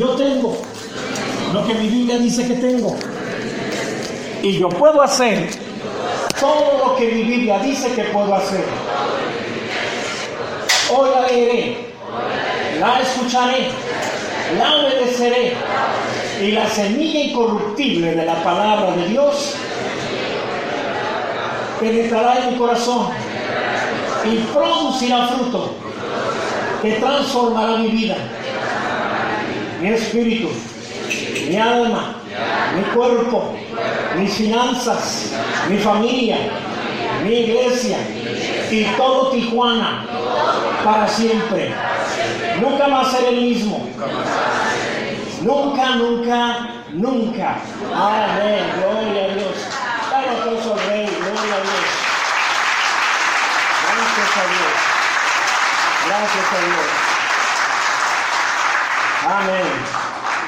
yo tengo lo que mi Biblia dice que tengo. Y yo puedo hacer todo lo que mi Biblia dice que puedo hacer. Hoy la leeré, la escucharé, la obedeceré. Y la semilla incorruptible de la palabra de Dios penetrará en mi corazón y producirá fruto que transformará mi vida, mi espíritu, mi alma, mi cuerpo, mis finanzas, mi familia, mi iglesia y todo Tijuana para siempre. Nunca más ser el mismo. Nunca, nunca, nunca. Amén. Gloria a Dios. Dale al Rey. Gloria a Dios. Gracias a Dios. Gracias a Dios. Amén.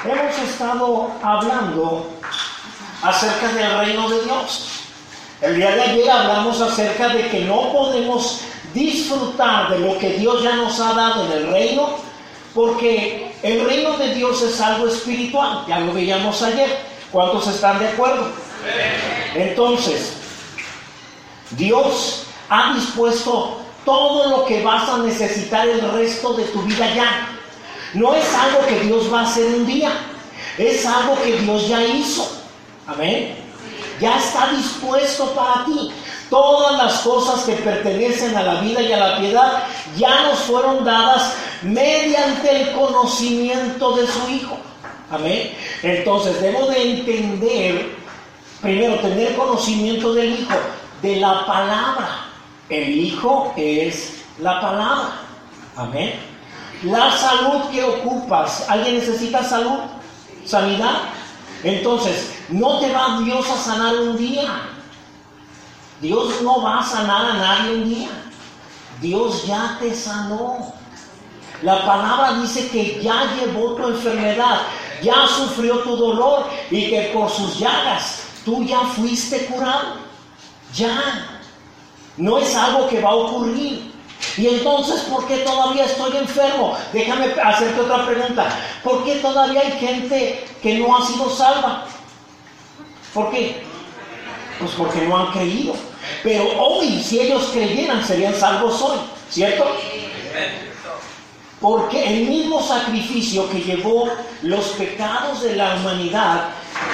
Hemos estado hablando acerca del reino de Dios. El día de ayer hablamos acerca de que no podemos disfrutar de lo que Dios ya nos ha dado en el reino, porque el reino de Dios es algo espiritual, ya lo veíamos ayer. ¿Cuántos están de acuerdo? Entonces, Dios ha dispuesto todo lo que vas a necesitar el resto de tu vida ya. No es algo que Dios va a hacer un día, es algo que Dios ya hizo. Amén. Ya está dispuesto para ti. Todas las cosas que pertenecen a la vida y a la piedad ya nos fueron dadas mediante el conocimiento de su Hijo. Amén. Entonces debo de entender, primero, tener conocimiento del Hijo, de la palabra. El Hijo es la palabra. Amén. La salud que ocupas. ¿Alguien necesita salud? ¿Sanidad? Entonces, no te va Dios a sanar un día. Dios no va a sanar a nadie un día. Dios ya te sanó. La palabra dice que ya llevó tu enfermedad, ya sufrió tu dolor y que por sus llagas tú ya fuiste curado. Ya. No es algo que va a ocurrir. Y entonces, ¿por qué todavía estoy enfermo? Déjame hacerte otra pregunta. ¿Por qué todavía hay gente que no ha sido salva? ¿Por qué? Pues porque no han creído. Pero hoy, si ellos creyeran, serían salvos hoy, ¿cierto? Porque el mismo sacrificio que llevó los pecados de la humanidad,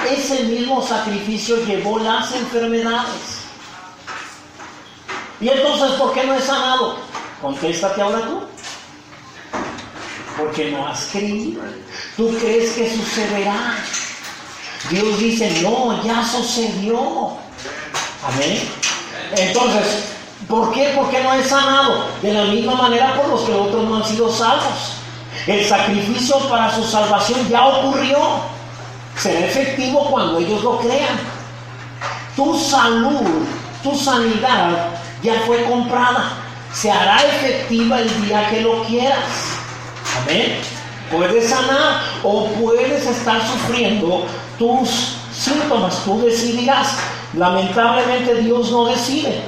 ese mismo sacrificio llevó las enfermedades. Y entonces, ¿por qué no es sanado? Contéstate ahora tú. Porque no has creído. Tú crees que sucederá. Dios dice, no, ya sucedió. Amén. Entonces, ¿por qué? Porque no es sanado. De la misma manera por los que otros no han sido salvos. El sacrificio para su salvación ya ocurrió. Será efectivo cuando ellos lo crean. Tu salud, tu sanidad ya fue comprada. Se hará efectiva el día que lo quieras. Amén. Puedes sanar o puedes estar sufriendo tus síntomas. Tú decidirás. Lamentablemente Dios no decide.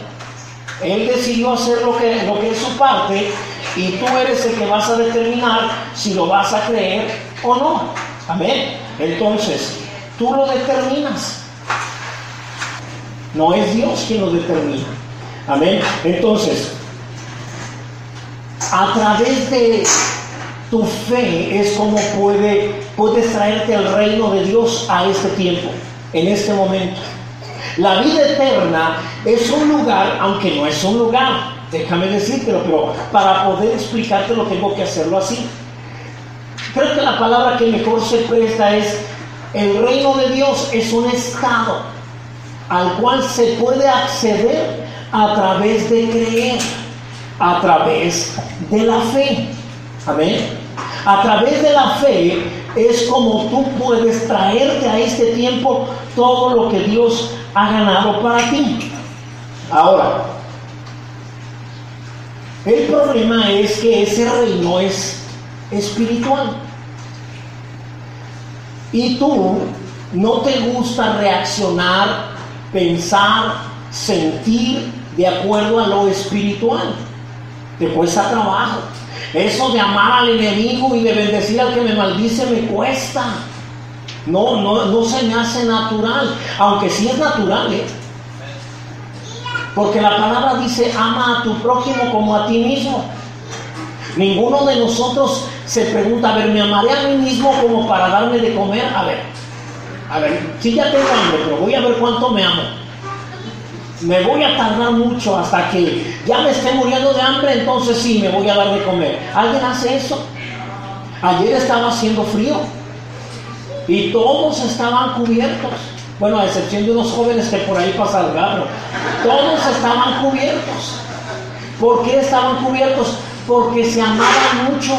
Él decidió hacer lo que, lo que es su parte y tú eres el que vas a determinar si lo vas a creer o no. Amén. Entonces, tú lo determinas. No es Dios quien lo determina. Amén. Entonces, a través de tu fe es como puede, puedes traerte el reino de Dios a este tiempo, en este momento. La vida eterna es un lugar, aunque no es un lugar, déjame decírtelo, pero para poder explicártelo tengo que hacerlo así. Creo que la palabra que mejor se presta es, el reino de Dios es un estado al cual se puede acceder a través de creer, a través de la fe. Amén. A través de la fe es como tú puedes traerte a este tiempo todo lo que Dios ha ganado para ti. Ahora, el problema es que ese reino es espiritual. Y tú no te gusta reaccionar, pensar, sentir de acuerdo a lo espiritual. Te cuesta trabajo. Eso de amar al enemigo y de bendecir al que me maldice me cuesta. No, no, no se me hace natural, aunque sí es natural, ¿eh? Porque la palabra dice, ama a tu prójimo como a ti mismo. Ninguno de nosotros se pregunta, a ver, ¿me amaré a mí mismo como para darme de comer? A ver, a ver, si ya tengo hambre, pero voy a ver cuánto me amo. Me voy a tardar mucho hasta que ya me esté muriendo de hambre, entonces sí, me voy a dar de comer. ¿Alguien hace eso? Ayer estaba haciendo frío y todos estaban cubiertos. Bueno, a excepción de unos jóvenes que por ahí pasa el garro. Todos estaban cubiertos. ¿Por qué estaban cubiertos? Porque se amaban mucho.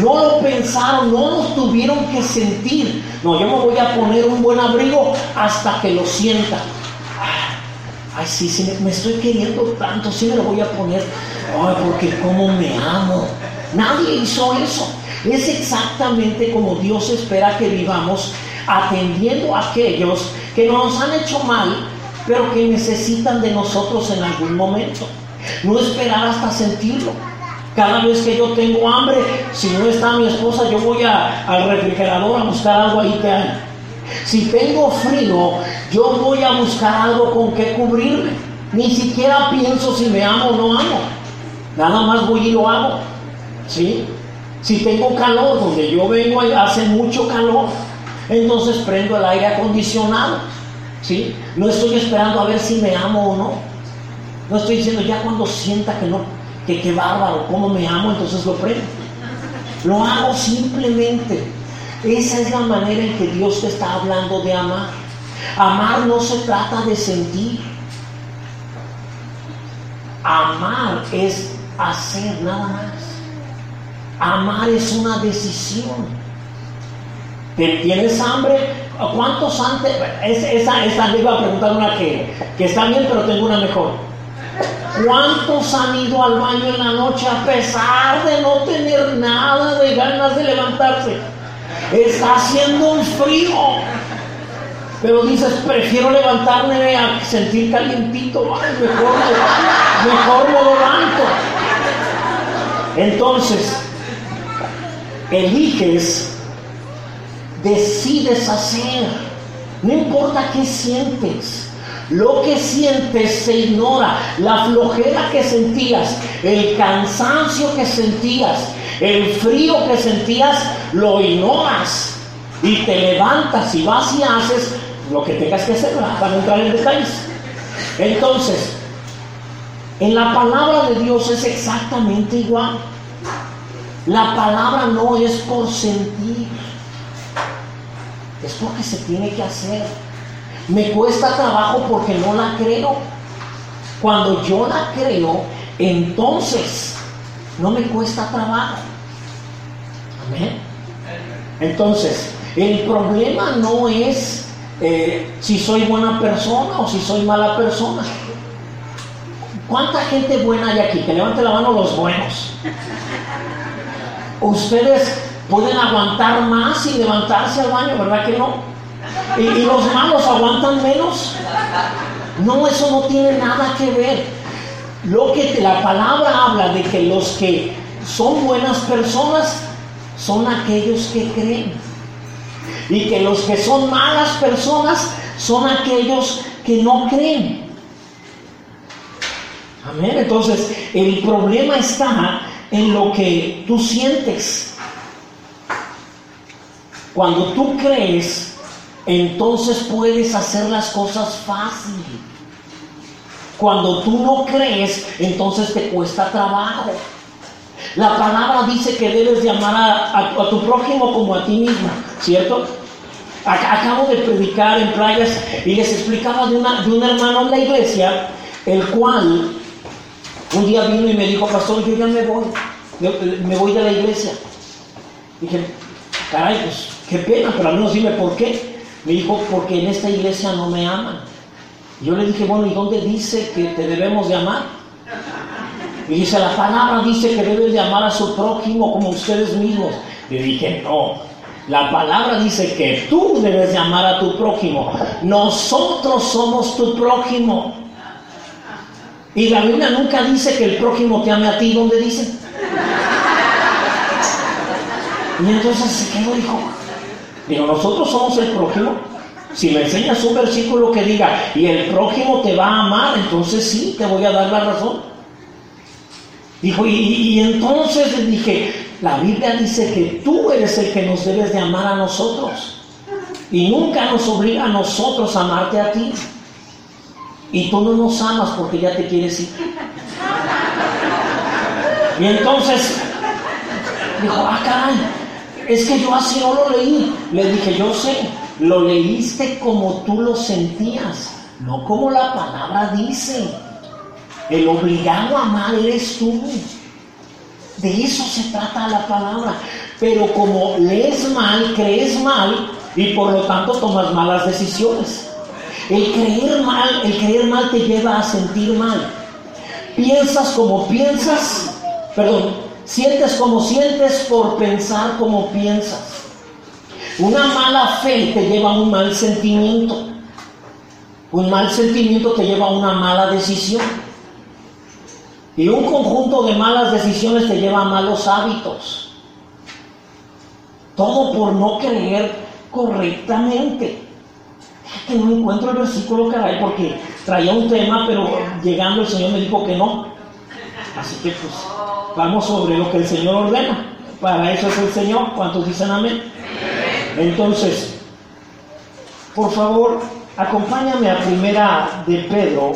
No lo pensaron, no lo tuvieron que sentir. No, yo me voy a poner un buen abrigo hasta que lo sienta. Ay, sí, me estoy queriendo tanto, sí me lo voy a poner. Ay, porque como me amo. Nadie hizo eso. Es exactamente como Dios espera que vivamos, atendiendo a aquellos que nos han hecho mal, pero que necesitan de nosotros en algún momento. No esperar hasta sentirlo. Cada vez que yo tengo hambre, si no está mi esposa, yo voy al refrigerador a buscar algo ahí que hay. Si tengo frío, yo voy a buscar algo con que cubrirme. Ni siquiera pienso si me amo o no amo. Nada más voy y lo hago. ¿Sí? Si tengo calor, donde yo vengo hace mucho calor, entonces prendo el aire acondicionado. ¿Sí? No estoy esperando a ver si me amo o no. No estoy diciendo ya cuando sienta que no que qué bárbaro, cómo me amo, entonces lo prendo. Lo hago simplemente. Esa es la manera en que Dios te está hablando de amar. Amar no se trata de sentir. Amar es hacer nada más. Amar es una decisión. ¿Tienes hambre? ¿Cuántos antes? Esa, esa, le iba a preguntar una que, que está bien, pero tengo una mejor. ¿Cuántos han ido al baño en la noche a pesar de no tener nada de ganas de levantarse? Está haciendo un frío. Pero dices, prefiero levantarme a sentir calientito. mejor, me, mejor me levanto. Entonces, eliges, decides hacer. No importa qué sientes. Lo que sientes se ignora, la flojera que sentías, el cansancio que sentías, el frío que sentías, lo ignoras y te levantas y vas y haces lo que tengas que hacer para entrar en detalles. Entonces, en la palabra de Dios es exactamente igual. La palabra no es por sentir, es porque se tiene que hacer. Me cuesta trabajo porque no la creo. Cuando yo la creo, entonces no me cuesta trabajo. Amén. Entonces, el problema no es eh, si soy buena persona o si soy mala persona. ¿Cuánta gente buena hay aquí? Que levante la mano los buenos. Ustedes pueden aguantar más y levantarse al baño, ¿verdad que no? ¿Y, los malos aguantan menos? No, eso no tiene nada que ver. Lo que la palabra habla de que los que son buenas personas son aquellos que creen. Y que los que son malas personas son aquellos que no creen. Amén. Entonces, el problema está en lo que tú sientes. Cuando tú crees, entonces puedes hacer las cosas fácil. Cuando tú no crees, entonces te cuesta trabajo. La palabra dice que debes de amar a, tu prójimo como a ti mismo, ¿cierto? Acabo de predicar en playas y les explicaba de, una, de un hermano en la iglesia, el cual un día vino y me dijo, pastor, yo ya me voy, me voy de la iglesia. Dije, caray, pues qué pena, pero al menos dime por qué. Me dijo, porque en esta iglesia no me aman. yo le dije, bueno, ¿y dónde dice que te debemos de amar? Y dice, la palabra dice que debes de amar a su prójimo como ustedes mismos. Le dije, no, la palabra dice que tú debes de amar a tu prójimo. Nosotros somos tu prójimo. Y la Biblia nunca dice que el prójimo te ame a ti. ¿Dónde dice? Y entonces se quedó dijo, digo, nosotros somos el prójimo. Si me enseñas un versículo que diga, y el prójimo te va a amar, entonces sí, te voy a dar la razón. Dijo, y, y entonces le dije, la Biblia dice que tú eres el que nos debes de amar a nosotros. Y nunca nos obliga a nosotros a amarte a ti. Y tú no nos amas porque ya te quieres ir. Y entonces dijo, ah, caray, es que yo así no lo leí. Le dije, yo sé, lo leíste como tú lo sentías, no como la palabra dice. El obligado a amar eres tú. De eso se trata la palabra. Pero como lees mal, crees mal y por lo tanto tomas malas decisiones. El creer mal, el creer mal te lleva a sentir mal. Piensas como piensas, perdón, sientes como sientes por pensar como piensas. Una mala fe te lleva a un mal sentimiento. Un mal sentimiento te lleva a una mala decisión. Y un conjunto de malas decisiones te lleva a malos hábitos. Todo por no creer correctamente. que no encuentro el versículo, caray, porque traía un tema, pero llegando el Señor me dijo que no. Así que pues vamos sobre lo que el Señor ordena. Para eso es el Señor. ¿Cuántos dicen amén? Entonces, por favor, acompáñame a primera de Pedro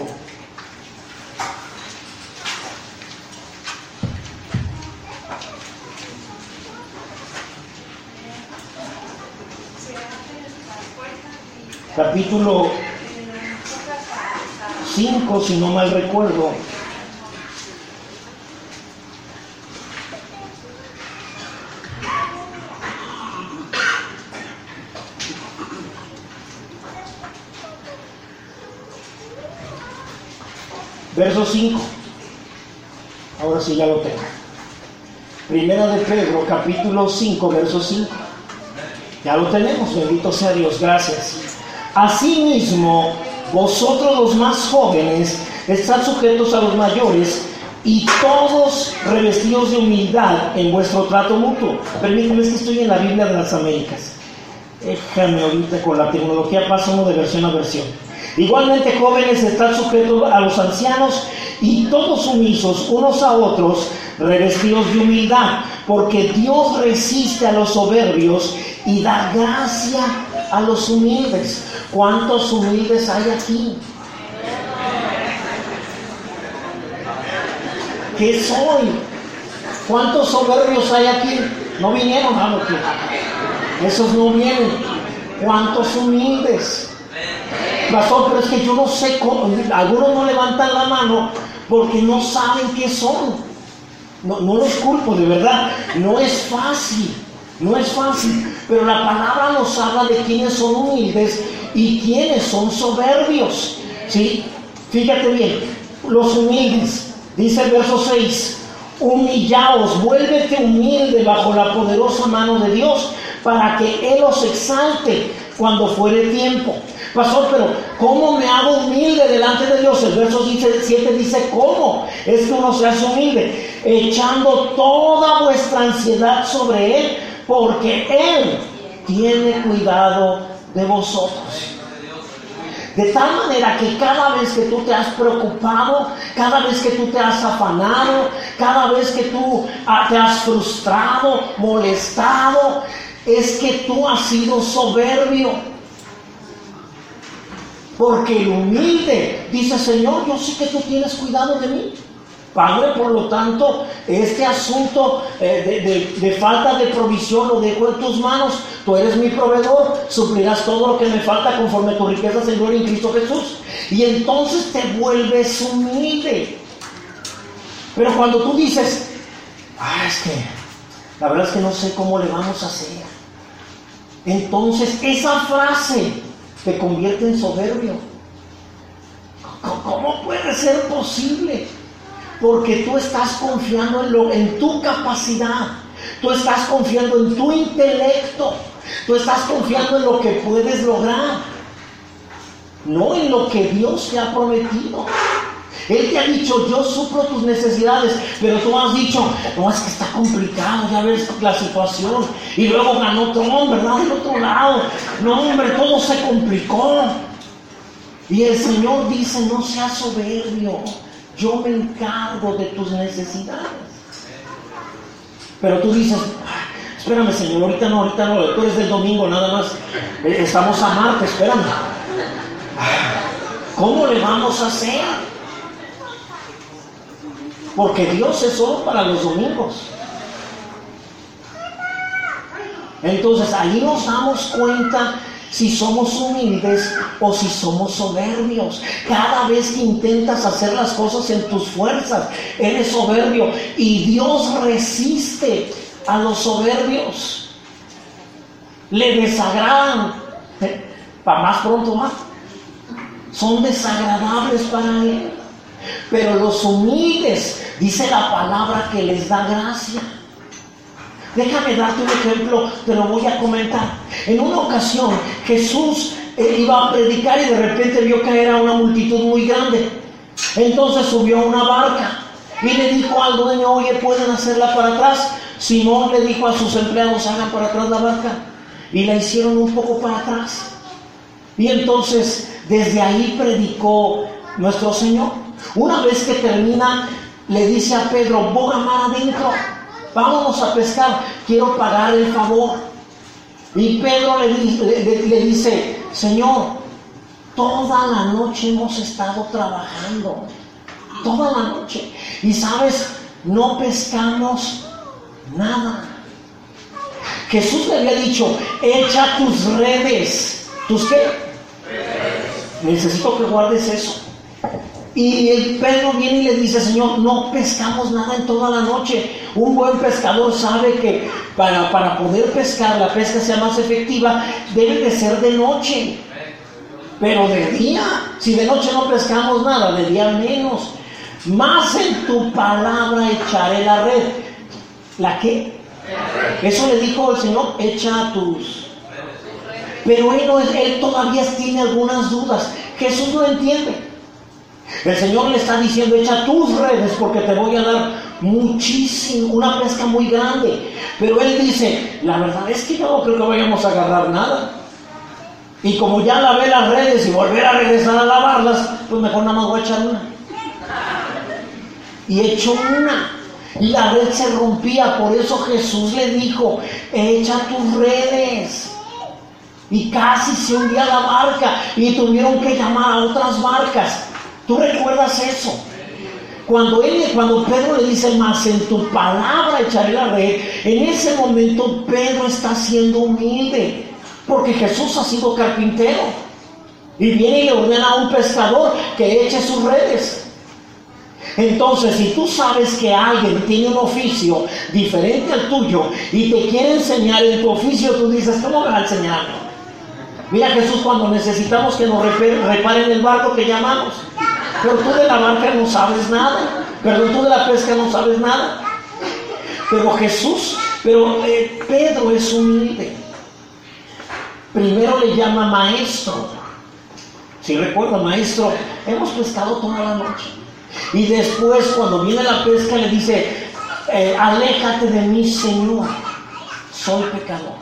capítulo 5, si no mal recuerdo. Verso 5. Ahora sí ya lo tengo. Primera de Pedro, capítulo 5, verso 5. Ya lo tenemos, bendito sea Dios, gracias. Asimismo, vosotros los más jóvenes, están sujetos a los mayores y todos revestidos de humildad en vuestro trato mutuo. Permíteme, es que estoy en la Biblia de las Américas. Déjame ahorita con la tecnología paso de versión a versión. Igualmente jóvenes están sujetos a los ancianos y todos sumisos unos a otros, revestidos de humildad, porque Dios resiste a los soberbios y da gracia a los humildes. ¿Cuántos humildes hay aquí? ¿Qué soy? ¿Cuántos soberbios hay aquí? No vinieron, a que esos no vienen. ¿Cuántos humildes? Pastor, pero es que yo no sé cómo. Algunos no levantan la mano porque no saben qué son. No, no los culpo, de verdad. No es fácil. No es fácil, pero la palabra nos habla de quienes son humildes y quienes son soberbios. ¿Sí? Fíjate bien, los humildes, dice el verso 6, humillaos, vuélvete humilde bajo la poderosa mano de Dios para que Él os exalte cuando fuere tiempo. Pastor, pero ¿cómo me hago humilde delante de Dios? El verso 7 dice, ¿cómo? Es que uno se hace humilde, echando toda vuestra ansiedad sobre Él porque Él tiene cuidado de vosotros. De tal manera que cada vez que tú te has preocupado, cada vez que tú te has afanado, cada vez que tú ah, te has frustrado, molestado, es que tú has sido soberbio. Porque el humilde dice, Señor, yo sé que tú tienes cuidado de mí. Padre, por lo tanto, este asunto eh, de, falta de provisión lo dejo en tus manos. Tú eres mi proveedor, suplirás todo lo que me falta conforme a tu riqueza, Señor, en Cristo Jesús. Y entonces te vuelves humilde. Pero cuando tú dices, ah, es que la verdad es que no sé cómo le vamos a hacer. Entonces esa frase te convierte en soberbio. ¿Cómo puede ser posible? Porque tú estás confiando en, lo, en tu capacidad, tú estás confiando en tu intelecto, tú estás confiando en lo que puedes lograr, no en lo que Dios te ha prometido. Él te ha dicho, yo suplo tus necesidades, pero tú has dicho, no, es que está complicado, ya ves la situación. Y luego ganó Trump, ¿verdad? Del otro lado. No, hombre, todo se complicó. Y el Señor dice, no seas soberbio, yo me encargo de tus necesidades. Pero tú dices, espérame Señor, ahorita no, ahorita no, tú eres del domingo nada más, eh, estamos a Marte, espérame. ¿Cómo le vamos a hacer? Porque Dios es solo para los domingos. Entonces ahí nos damos cuenta si somos humildes o si somos soberbios. Cada vez que intentas hacer las cosas en tus fuerzas, eres soberbio y Dios resiste a los soberbios. Le desagradan. Para más pronto más. Son desagradables para Él. Pero los humildes, dice la palabra que les da gracia. Déjame darte un ejemplo, te lo voy a comentar. En una ocasión Jesús eh, iba a predicar y de repente vio caer a una multitud muy grande. Entonces subió a una barca y le dijo al dueño, oye, ¿pueden hacerla para atrás? Simón le dijo a sus empleados, hagan para atrás la barca. Y la hicieron un poco para atrás. Y entonces desde ahí predicó nuestro Señor. Una vez que termina, le dice a Pedro, boga mar adentro vámonos a pescar, quiero pagar el favor. Y Pedro le, dice, Señor, toda la noche hemos estado trabajando, toda la noche. Y sabes, no pescamos nada. Jesús le había dicho, echa tus redes. ¿Tus qué? Necesito que guardes eso. Y el Pedro viene y le dice, Señor, no pescamos nada en toda la noche. Un buen pescador sabe que para, para poder pescar, la pesca sea más efectiva, debe de ser de noche. Pero de día, si de noche no pescamos nada, de día menos. Más en tu palabra echaré la red. ¿La qué? Eso le dijo el Señor, echa tus. Pero él, él todavía tiene algunas dudas. Jesús no entiende. El Señor le está diciendo, echa tus redes porque te voy a dar muchísimo, una pesca muy grande. Pero Él dice, la verdad es que yo no creo que vayamos a agarrar nada. Y como ya lavé las redes y volver a regresar a lavarlas, pues mejor nada más voy a echar una. Y echó una. Y la red se rompía, por eso Jesús le dijo, echa tus redes. Y casi se hundía la barca y tuvieron que llamar a otras barcas. ¿Tú recuerdas eso? Cuando, él, cuando Pedro le dice, más en tu palabra echaré la red, en ese momento Pedro está siendo humilde, porque Jesús ha sido carpintero. Y viene y le ordena a un pescador que eche sus redes. Entonces, si tú sabes que alguien tiene un oficio diferente al tuyo y te quiere enseñar en tu oficio, tú dices, ¿cómo me va a enseñar? Mira Jesús, cuando necesitamos que nos reparen el barco que llamamos. Pero tú de la barca no sabes nada. Pero tú de la pesca no sabes nada. Pero Jesús, pero eh, Pedro es humilde. Primero le llama maestro. Si recuerda, maestro, hemos pescado toda la noche. Y después, cuando viene la pesca, le dice, eh, aléjate de mí, Señor, soy pecador.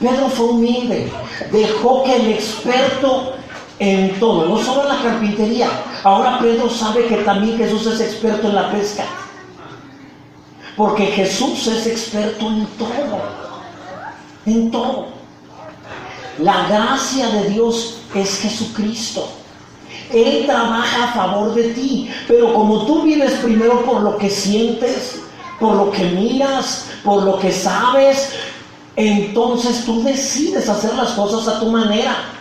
Pedro fue humilde, dejó que el experto en todo, no solo en la carpintería. Ahora Pedro sabe que también Jesús es experto en la pesca. Porque Jesús es experto en todo. En todo. La gracia de Dios es Jesucristo. Él trabaja a favor de ti. Pero como tú vives primero por lo que sientes, por lo que miras, por lo que sabes, entonces tú decides hacer las cosas a tu manera.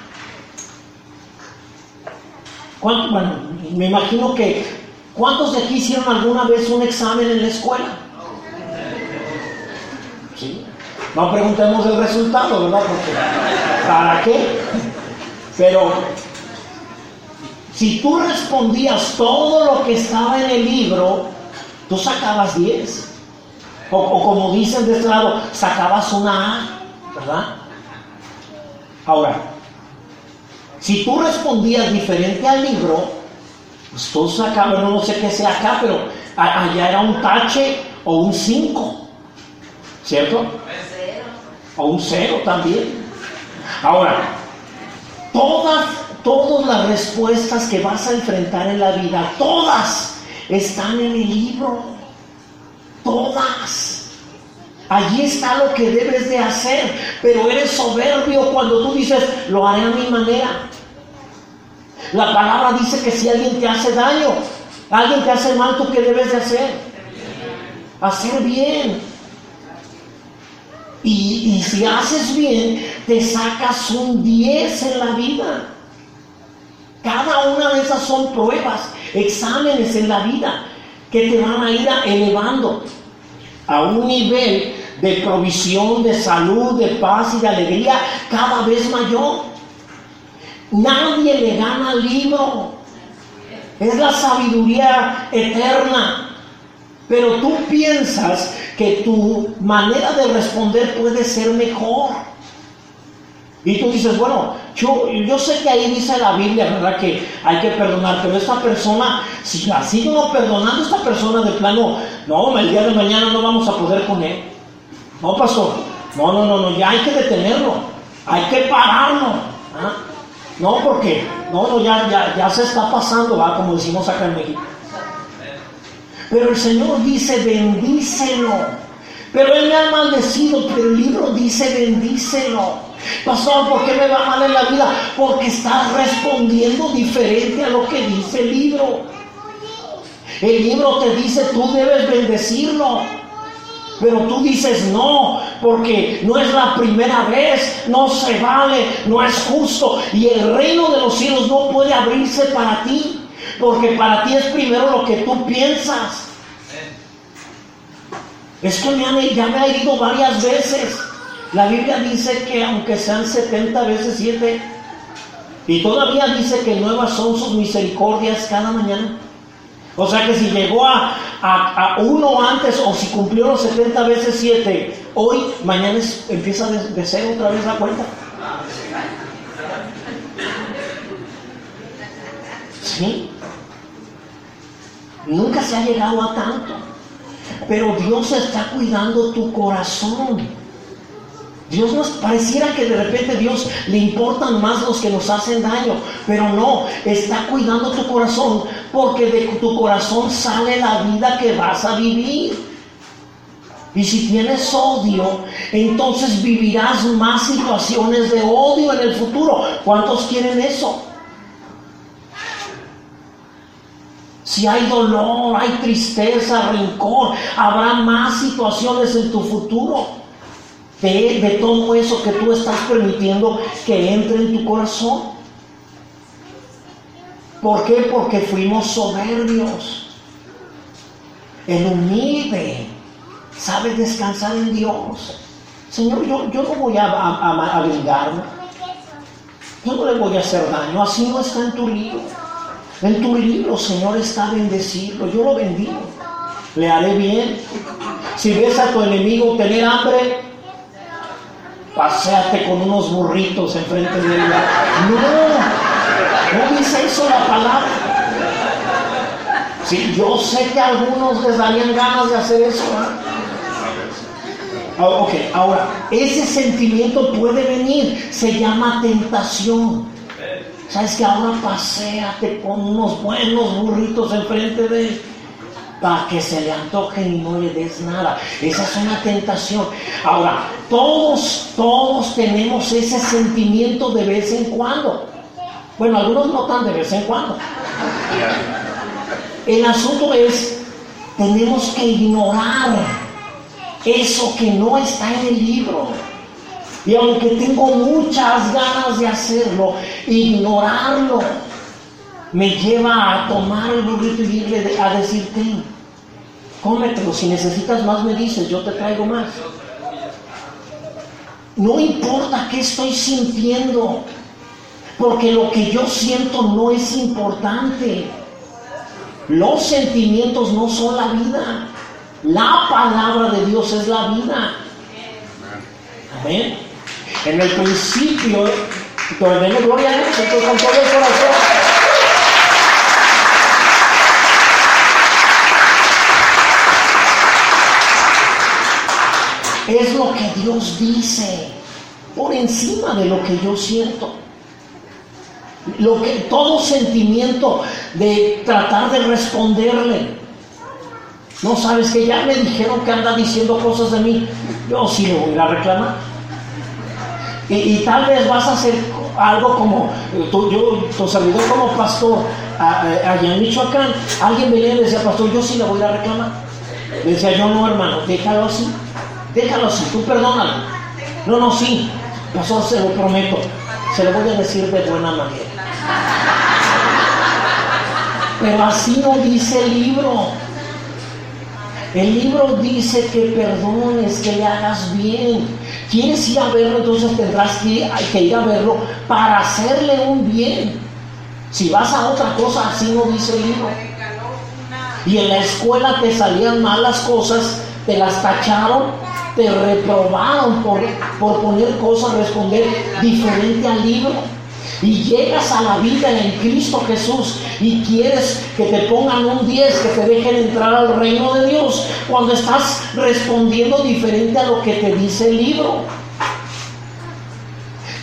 Bueno, me imagino que ¿cuántos de aquí hicieron alguna vez un examen en la escuela? No preguntemos el resultado, ¿verdad? ¿para qué? Pero si tú respondías todo lo que estaba en el libro, tú sacabas 10. O, o, como dicen de este lado, sacabas una A, ¿verdad? Ahora, si tú respondías diferente al libro, Pues todos acá, bueno, no sé qué sea acá, pero allá era un tache o un 5. ¿Cierto? O un cero también. Ahora, todas, todas las respuestas que vas a enfrentar en la vida, todas están en el libro. Todas. Allí está lo que debes de hacer, pero eres soberbio cuando tú dices, lo haré a mi manera. La palabra dice que si alguien te hace daño, alguien te hace mal, ¿tú qué debes de hacer? Hacer bien. Y, si haces bien, te sacas un 10 en la vida. Cada una de esas son pruebas, exámenes en la vida que te van a ir elevando a un nivel de provisión, de salud, de paz y de alegría cada vez mayor. Nadie le gana al libro. Es la sabiduría eterna. Pero tú piensas que tu manera de responder puede ser mejor. Y tú dices, bueno, yo, yo sé que ahí dice la Biblia, ¿verdad? Que hay que perdonar, pero esta persona, si la sigo perdonando, esta persona de plano, no, el día de mañana no vamos a poder con él. No, pastor, no, no, no, no, ya hay que detenerlo, hay que pararlo. ¿ah? No, porque, no, no, ya, ya, ya se está pasando, como decimos acá en México. Pero el Señor dice, bendícelo. Pero Él me ha maldecido, pero el libro dice, bendícelo. Pastor, ¿por qué me va mal en la vida? Porque estás respondiendo diferente a lo que dice el libro. El libro te dice, tú debes bendecirlo. Pero tú dices no, porque no es la primera vez, no se vale, no es justo. Y el reino de los cielos no puede abrirse para ti, porque para ti es primero lo que tú piensas. Es que me ya me ha ido varias veces. La Biblia dice que aunque sean 70 veces 7, y todavía dice que nuevas son sus misericordias cada mañana. O sea que si llegó a, a, uno antes o si cumplió los 70 veces 7, hoy, mañana empieza de, de otra vez la cuenta. ¿Sí? Nunca se ha llegado a tanto. Pero Dios está cuidando tu corazón. Dios nos pareciera que de repente Dios le importan más los que nos hacen daño, pero no, está cuidando tu corazón porque de tu corazón sale la vida que vas a vivir. Y si tienes odio, entonces vivirás más situaciones de odio en el futuro. ¿Cuántos quieren eso? Si hay dolor, hay tristeza, rencor, habrá más situaciones en tu futuro de, todo eso que tú estás permitiendo que entre en tu corazón. ¿Por qué? Porque fuimos soberbios. El humilde sabe descansar en Dios. Señor, yo, yo no voy a, a, a, vengarme. Yo no le voy a hacer daño. Así no está en tu libro. En tu libro, Señor, está bendecido. Yo lo bendigo. Le haré bien. Si ves a tu enemigo tener hambre, paseate con unos burritos enfrente de ella. No, no dice eso la palabra. Sí, yo sé que a algunos les darían ganas de hacer eso. Ah, ok, ahora, ese sentimiento puede venir, se llama tentación. ¿Sabes que ahora paséate con unos buenos burritos enfrente de él? Para que se le antojen y no le des nada. Esa es una tentación. Ahora, todos, todos tenemos ese sentimiento de vez en cuando. Bueno, algunos no tan de vez en cuando. El asunto es, tenemos que ignorar eso que no está en el libro. Y aunque tengo muchas ganas de hacerlo, ignorarlo me lleva a tomar el burrito y irle a decirte, cómetelo, si necesitas más me dices, yo te traigo más. No importa qué estoy sintiendo, porque lo que yo siento no es importante. Los sentimientos no son la vida. La palabra de Dios es la vida. Amén. En el principio, gloria a Dios, con todo el corazón. Es lo que Dios dice, por encima de lo que yo siento. Lo que, todo sentimiento de tratar de responderle. No sabes que ya me dijeron que anda diciendo cosas de mí. Yo sí le voy a reclamar. Y, tal vez vas a hacer algo como yo, tu servidor como pastor allá en Michoacán. Alguien venía y decía, pastor, yo sí le voy a reclamar. Le decía yo, no, hermano, déjalo así. Déjalo así, tú perdónalo. No, no, sí. Pastor, se lo prometo. Se lo voy a decir de buena manera. Pero así no dice el libro. El libro dice que perdones, que le hagas bien. Quieres ir a verlo, entonces tendrás que, que ir a verlo para hacerle un bien. Si vas a otra cosa, así no dice el libro. Y en la escuela te salían malas cosas, te las tacharon, te reprobaron por, por poner cosas, responder diferente al libro y llegas a la vida en Cristo Jesús y quieres que te pongan un 10, que te dejen entrar al reino de Dios, cuando estás respondiendo diferente a lo que te dice el libro.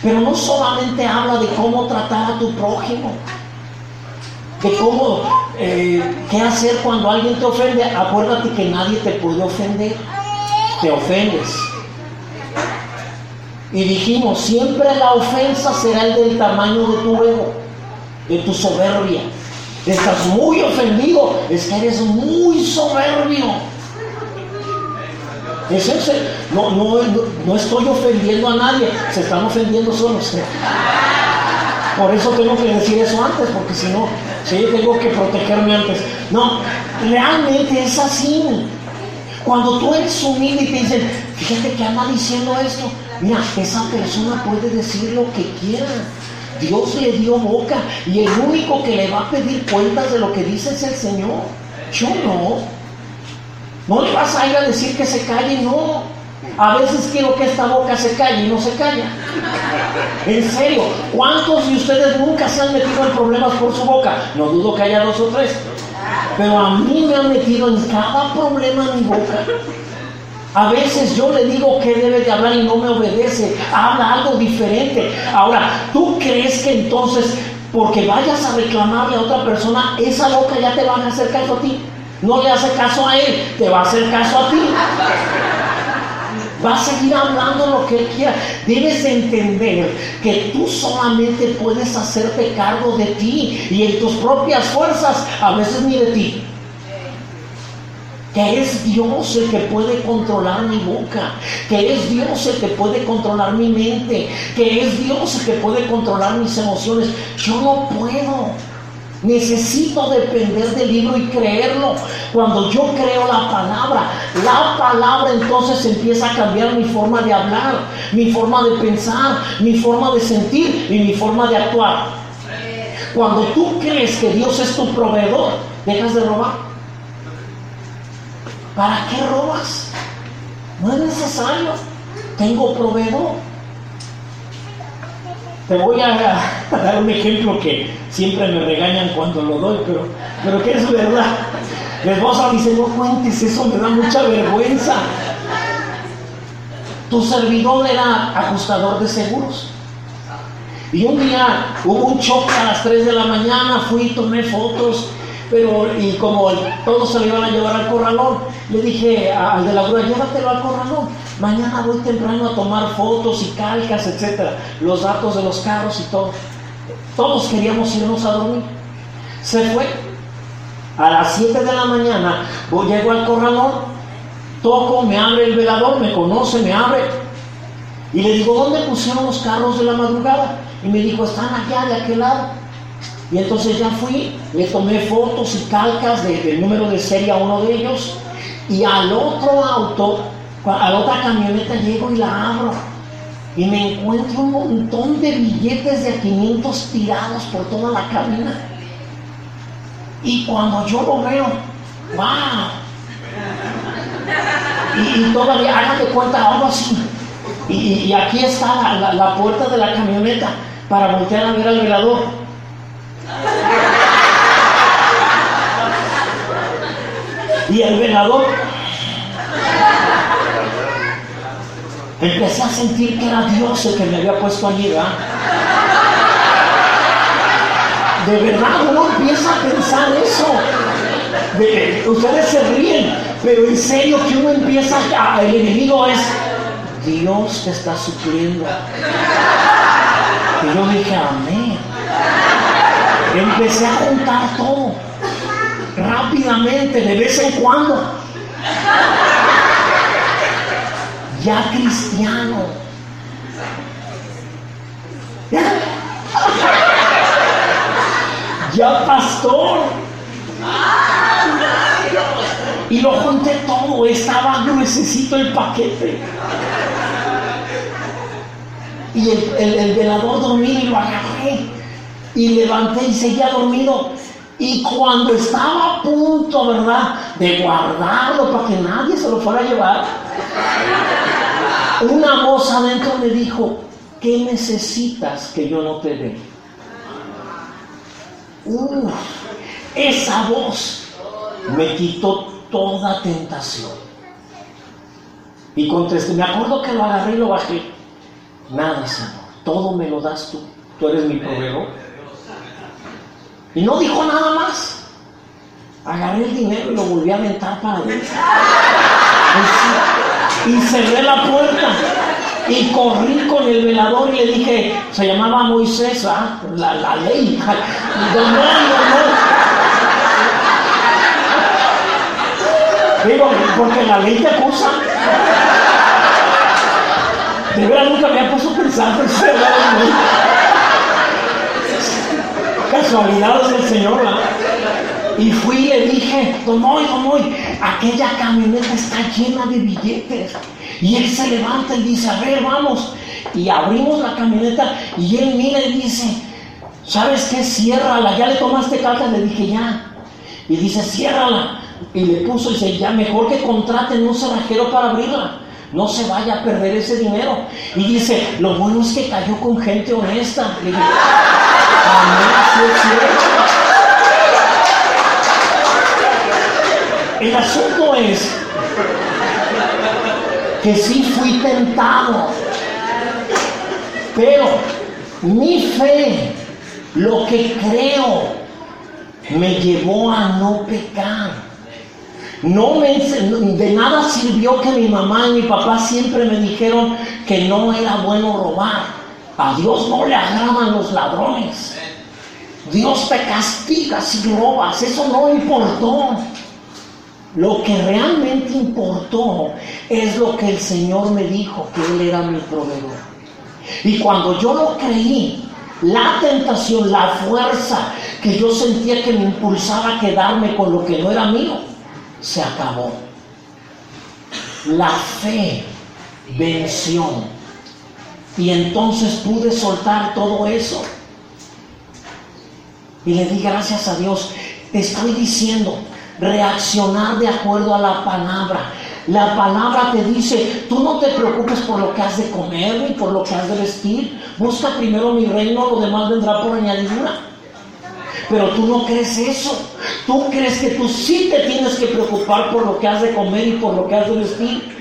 Pero no solamente habla de cómo tratar a tu prójimo, de cómo, eh, qué hacer cuando alguien te ofende. Acuérdate que nadie te puede ofender, te ofendes. Y dijimos, siempre la ofensa será el del tamaño de tu ego, de tu soberbia. Estás muy ofendido, es que eres muy soberbio. Es ese, no, no, no estoy ofendiendo a nadie, se están ofendiendo solo usted. Por eso tengo que decir eso antes, porque si no, sí, tengo que protegerme antes. No, realmente es así. Cuando tú eres humilde y te dicen, fíjate que anda diciendo esto, Mira, esa persona puede decir lo que quiera. Dios le dio boca y el único que le va a pedir cuentas de lo que dice es el Señor. Yo no. No le vas a ir a decir que se calle, no. A veces quiero que esta boca se calle y no se calla. En serio, ¿cuántos de ustedes nunca se han metido en problemas por su boca? No dudo que haya dos o tres. Pero a mí me han metido en cada problema mi boca. A veces yo le digo que debe de hablar y no me obedece, habla algo diferente. Ahora, ¿tú crees que entonces, porque vayas a reclamarle a otra persona, esa loca ya te va a hacer caso a ti? No le hace caso a él, te va a hacer caso a ti. Va a seguir hablando lo que él quiera. Debes entender que tú solamente puedes hacerte cargo de ti y en tus propias fuerzas, a veces ni de ti que es Dios el que puede controlar mi boca, que es Dios el que puede controlar mi mente, que es Dios el que puede controlar mis emociones. Yo no puedo. Necesito depender del libro y creerlo. Cuando yo creo la palabra, la palabra entonces empieza a cambiar mi forma de hablar, mi forma de pensar, mi forma de sentir y mi forma de actuar. Cuando tú crees que Dios es tu proveedor, dejas de robar. ¿Para qué robas? No es necesario. Tengo proveedor. Te voy a, dar un ejemplo que siempre me regañan cuando lo doy, pero, pero que es verdad. Mi esposa dice, no cuentes, eso me da mucha vergüenza. Tu servidor era ajustador de seguros. Y un día hubo un choque a las 3 de la mañana, fui, tomé fotos pero, y como todos se lo iban a llevar al corralón, le dije al de la grúa, llévatelo al corralón. Mañana voy temprano a tomar fotos y calcas, etcétera, los datos de los carros y todo. Todos queríamos irnos a dormir. Se fue. A las 7 de la mañana, voy, llego al corralón, toco, me abre el velador, me conoce, me abre. Y le digo, ¿dónde pusieron los carros de la madrugada? Y me dijo, están allá, de aquel lado. Y entonces ya fui, le tomé fotos y calcas del número de serie a uno de ellos y al otro auto, a la otra camioneta llego y la abro y me encuentro un montón de billetes de 500 tirados por toda la cabina. Y cuando yo lo veo, ¡wow! Y, todavía, hágate cuenta, algo así. Y, aquí está la, la, puerta de la camioneta para voltear a ver al velador. Y el velador Empecé a sentir que era Dios el que me había puesto allí, ¿verdad? De verdad uno empieza a pensar eso. ustedes se ríen, pero en serio que uno empieza a, el enemigo es Dios te está supliendo. Y yo dije, amén. Empecé a juntar todo rápidamente, de vez en cuando. Ya cristiano. Ya pastor. Y lo junté todo, estaba necesito el paquete. Y el, velador dormido y lo agarré. Y levanté y seguía dormido. Y cuando estaba a punto, ¿verdad?, de guardarlo para que nadie se lo fuera a llevar, una voz adentro me dijo, ¿qué necesitas que yo no te dé? esa voz me quitó toda tentación. Y contesté, me acuerdo que lo agarré y lo bajé. Nada, Señor, todo me lo das tú. Tú eres mi proveedor. Y no dijo nada más. Agarré el dinero y lo volví a aventar para adentro. Y cerré la puerta. Y corrí con el velador y le dije, se llamaba Moisés, ¿ah? la, la ley. Don Digo, porque la ley te acusa. De verdad nunca me ha puesto a pensar, pero casualidades del Señor, Y fui y le dije, Don Moy, Don Moy, aquella camioneta está llena de billetes. Y él se levanta y dice, a ver, vamos. Y abrimos la camioneta y él mira y dice, ¿sabes qué? Ciérrala, ya le tomaste carta, le dije, ya. Y dice, ciérrala. Y le puso y dice, ya mejor que contraten un cerrajero para abrirla. No se vaya a perder ese dinero. Y dice, lo bueno es que cayó con gente honesta. El asunto es que sí fui tentado, pero mi fe, lo que creo, me llevó a no pecar. No me, de nada sirvió que mi mamá y mi papá siempre me dijeron que no era bueno robar. A Dios no le agradan los ladrones. Dios te castiga si robas. Eso no importó. Lo que realmente importó es lo que el Señor me dijo, que Él era mi proveedor. Y cuando yo lo creí, la tentación, la fuerza que yo sentía que me impulsaba a quedarme con lo que no era mío, se acabó. La fe venció y entonces pude soltar todo eso. Y le di gracias a Dios. Te estoy diciendo, reaccionar de acuerdo a la palabra. La palabra te dice, tú no te preocupes por lo que has de comer ni por lo que has de vestir. Busca primero mi reino, lo demás vendrá por añadidura. Pero tú no crees eso. Tú crees que tú sí te tienes que preocupar por lo que has de comer y por lo que has de vestir.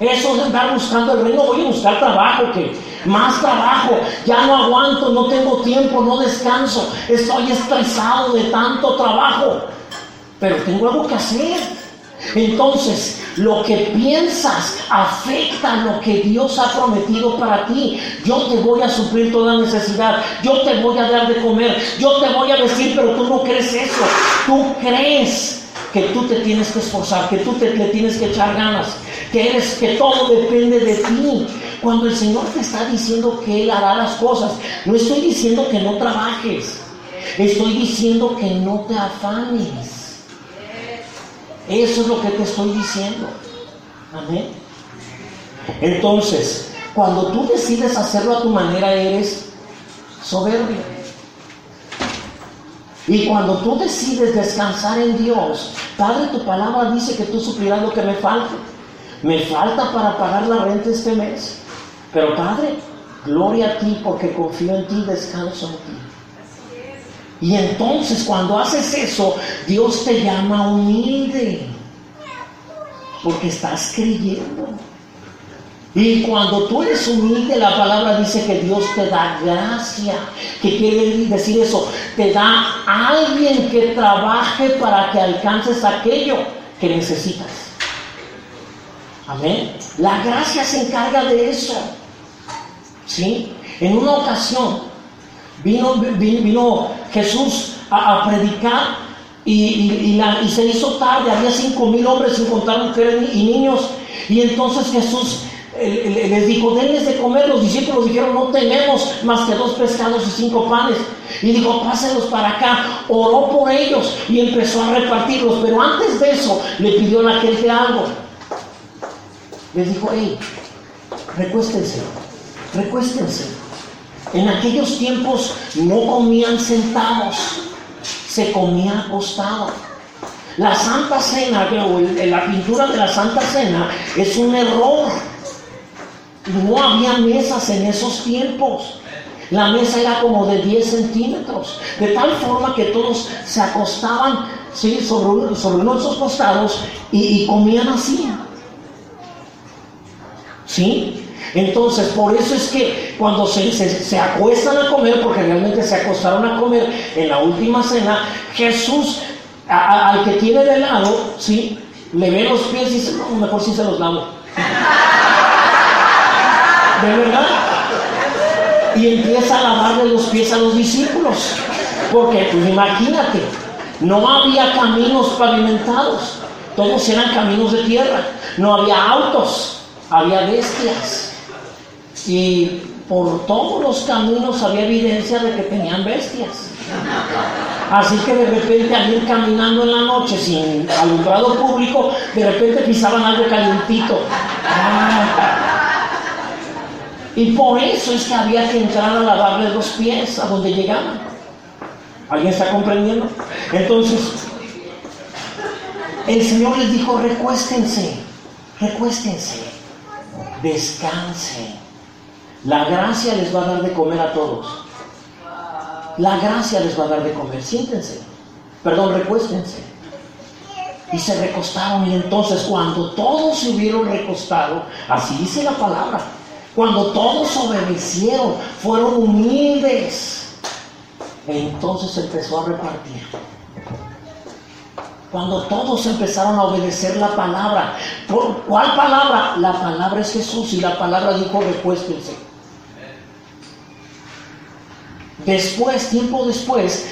Eso de andar buscando el reino, voy a buscar trabajo, que más trabajo, ya no aguanto, no tengo tiempo, no descanso, estoy estresado de tanto trabajo, pero tengo algo que hacer. Entonces, lo que piensas afecta lo que Dios ha prometido para ti. Yo te voy a suplir toda necesidad, yo te voy a dar de comer, yo te voy a decir, pero tú no crees eso. Tú crees que tú te tienes que esforzar, que tú te, tienes que echar ganas, que eres, que todo depende de ti. Cuando el Señor te está diciendo que Él hará las cosas, no estoy diciendo que no trabajes, estoy diciendo que no te afanes. Eso es lo que te estoy diciendo. Amén. Entonces, cuando tú decides hacerlo a tu manera, eres soberbio. Y cuando tú decides descansar en Dios, Padre, tu palabra dice que tú suplirás lo que me falte. Me falta para pagar la renta este mes. Pero Padre, gloria a ti porque confío en ti, descanso en ti. Y entonces cuando haces eso, Dios te llama humilde. Porque estás creyendo. Y cuando tú eres humilde, la palabra dice que Dios te da gracia. ¿Qué quiere decir eso? Te da alguien que trabaje para que alcances aquello que necesitas. Amén. La gracia se encarga de eso. ¿Sí? En una ocasión vino, Jesús a, predicar y, se hizo tarde. Había cinco mil hombres sin contar mujeres y niños. Y entonces Jesús les dijo, denles de comer. Los discípulos dijeron, no tenemos más que dos pescados y cinco panes. Y dijo, pásenlos para acá. Oró por ellos y empezó a repartirlos. Pero antes de eso, le pidió a la gente algo. Les dijo, hey, recuéstense, recuéstense. En aquellos tiempos no comían sentados, se comía acostado. La Santa Cena, la pintura de la Santa Cena es un error no había mesas en esos tiempos. La mesa era como de 10 centímetros, de tal forma que todos se acostaban ¿sí? sobre, sobre nuestros costados y, comían así. ¿Sí? Entonces, por eso es que cuando se, se, acuestan a comer, porque realmente se acostaron a comer en la última cena, Jesús, al que tiene de lado, ¿sí? le ve los pies y dice, no, mejor si se los lavo. ¿De verdad? Y empieza a lavarle los pies a los discípulos. Porque, pues imagínate, no había caminos pavimentados, todos eran caminos de tierra, no había autos, había bestias. Y por todos los caminos había evidencia de que tenían bestias. Así que de repente alguien caminando en la noche sin alumbrado público, de repente pisaban algo calientito. Ah, y por eso es que había que entrar a lavarle los pies a donde llegaban. ¿Alguien está comprendiendo? Entonces, el Señor les dijo, recuéstense, recuéstense, descansen. La gracia les va a dar de comer a todos. La gracia les va a dar de comer. Siéntense. Perdón, recuéstense. Y se recostaron. Y entonces cuando todos se hubieron recostado, así dice la palabra, cuando todos obedecieron, fueron humildes, entonces empezó a repartir. Cuando todos empezaron a obedecer la palabra, ¿por cuál palabra? La palabra es Jesús y la palabra dijo recuéstense. Después, tiempo después,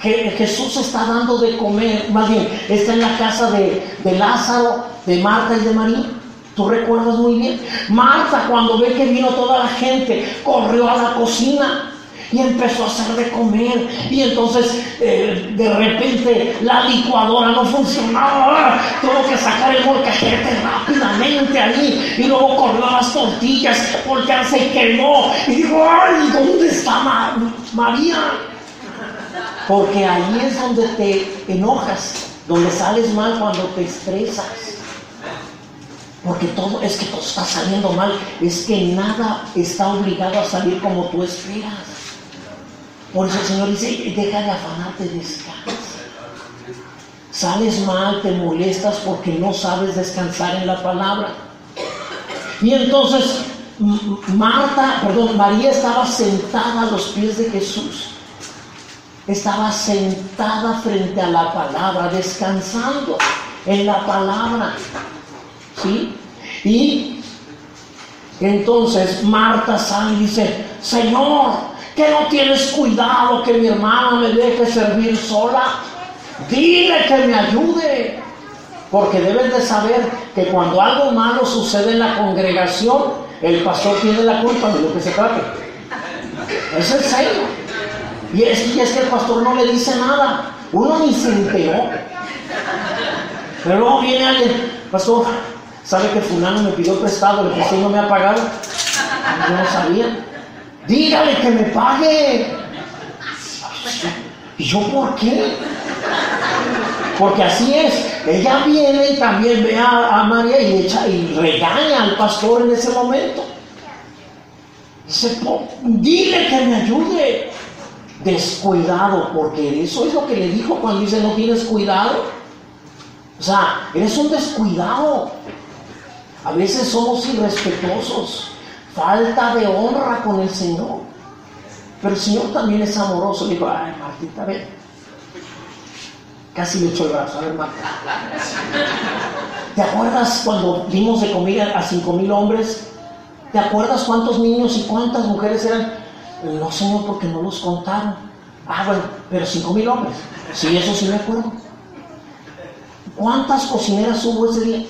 Jesús está dando de comer, más bien, está en la casa de, de Lázaro, de Marta y de María. Tú recuerdas muy bien. Marta cuando ve que vino toda la gente, corrió a la cocina y empezó a hacer de comer. Y entonces eh, de repente la licuadora no funcionaba. Tuvo que sacar el molcajete rápidamente ahí. Y luego corrió las tortillas porque se quemó. Y dijo, ay, ¿dónde está María? Porque ahí es donde te enojas, donde sales mal cuando te estresas. Porque todo, es que todo está saliendo mal, es que nada está obligado a salir como tú esperas. Por eso el Señor dice, deja de afanarte, descansa. Sales mal, te molestas porque no sabes descansar en la palabra. Y entonces Marta, perdón, María estaba sentada a los pies de Jesús. Estaba sentada frente a la palabra, descansando en la palabra. ¿Sí? Y entonces Marta sale y dice, Señor, que no tienes cuidado que mi hermana me deje servir sola. Dile que me ayude. Porque debes de saber que cuando algo malo sucede en la congregación, el pastor tiene la culpa de lo que se trate. Es el serio. Y es, y es que el pastor no le dice nada. Uno ni se enteró. Pero luego viene alguien, pastor, ¿Sabe que fulano me pidió prestado, presté y no me ha pagado? Yo no sabía. Dígale que me pague. ¿Y yo por qué? Porque así es. Ella viene y también ve a, María y, echa, y regaña al pastor en ese momento. Dice, dile que me ayude. Descuidado, porque eso es lo que le dijo cuando dice no tienes cuidado. O sea, eres un descuidado. A veces somos irrespetuosos, falta de honra con el Señor. Pero el Señor también es amoroso. Le digo, ay, Martita, ven. Casi le echo el brazo. A ver, Marta. ¿Te acuerdas cuando dimos de comida a cinco mil hombres? ¿Te acuerdas cuántos niños y cuántas mujeres eran? No, Señor, porque no los contaron. Ah, bueno, pero cinco mil hombres. Sí, eso sí me acuerdo. ¿Cuántas cocineras hubo ese día?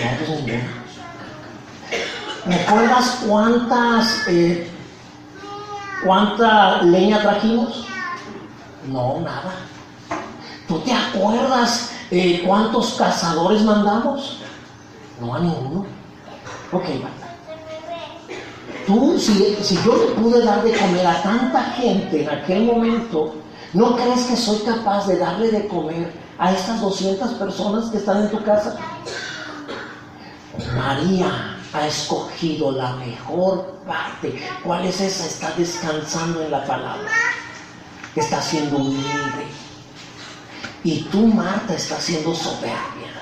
¿Cuántos ¿Recuerdas cuántas, eh, cuánta leña trajimos? No, nada. ¿Tú te acuerdas eh, cuántos cazadores mandamos? No a ninguno. Ok, Tú, si, si yo le pude dar de comer a tanta gente en aquel momento, ¿no crees que soy capaz de darle de comer a estas 200 personas que están en tu casa? María ha escogido la mejor parte. ¿Cuál es esa? Está descansando en la palabra. Está siendo humilde. Y tú, Marta, estás siendo soberbia.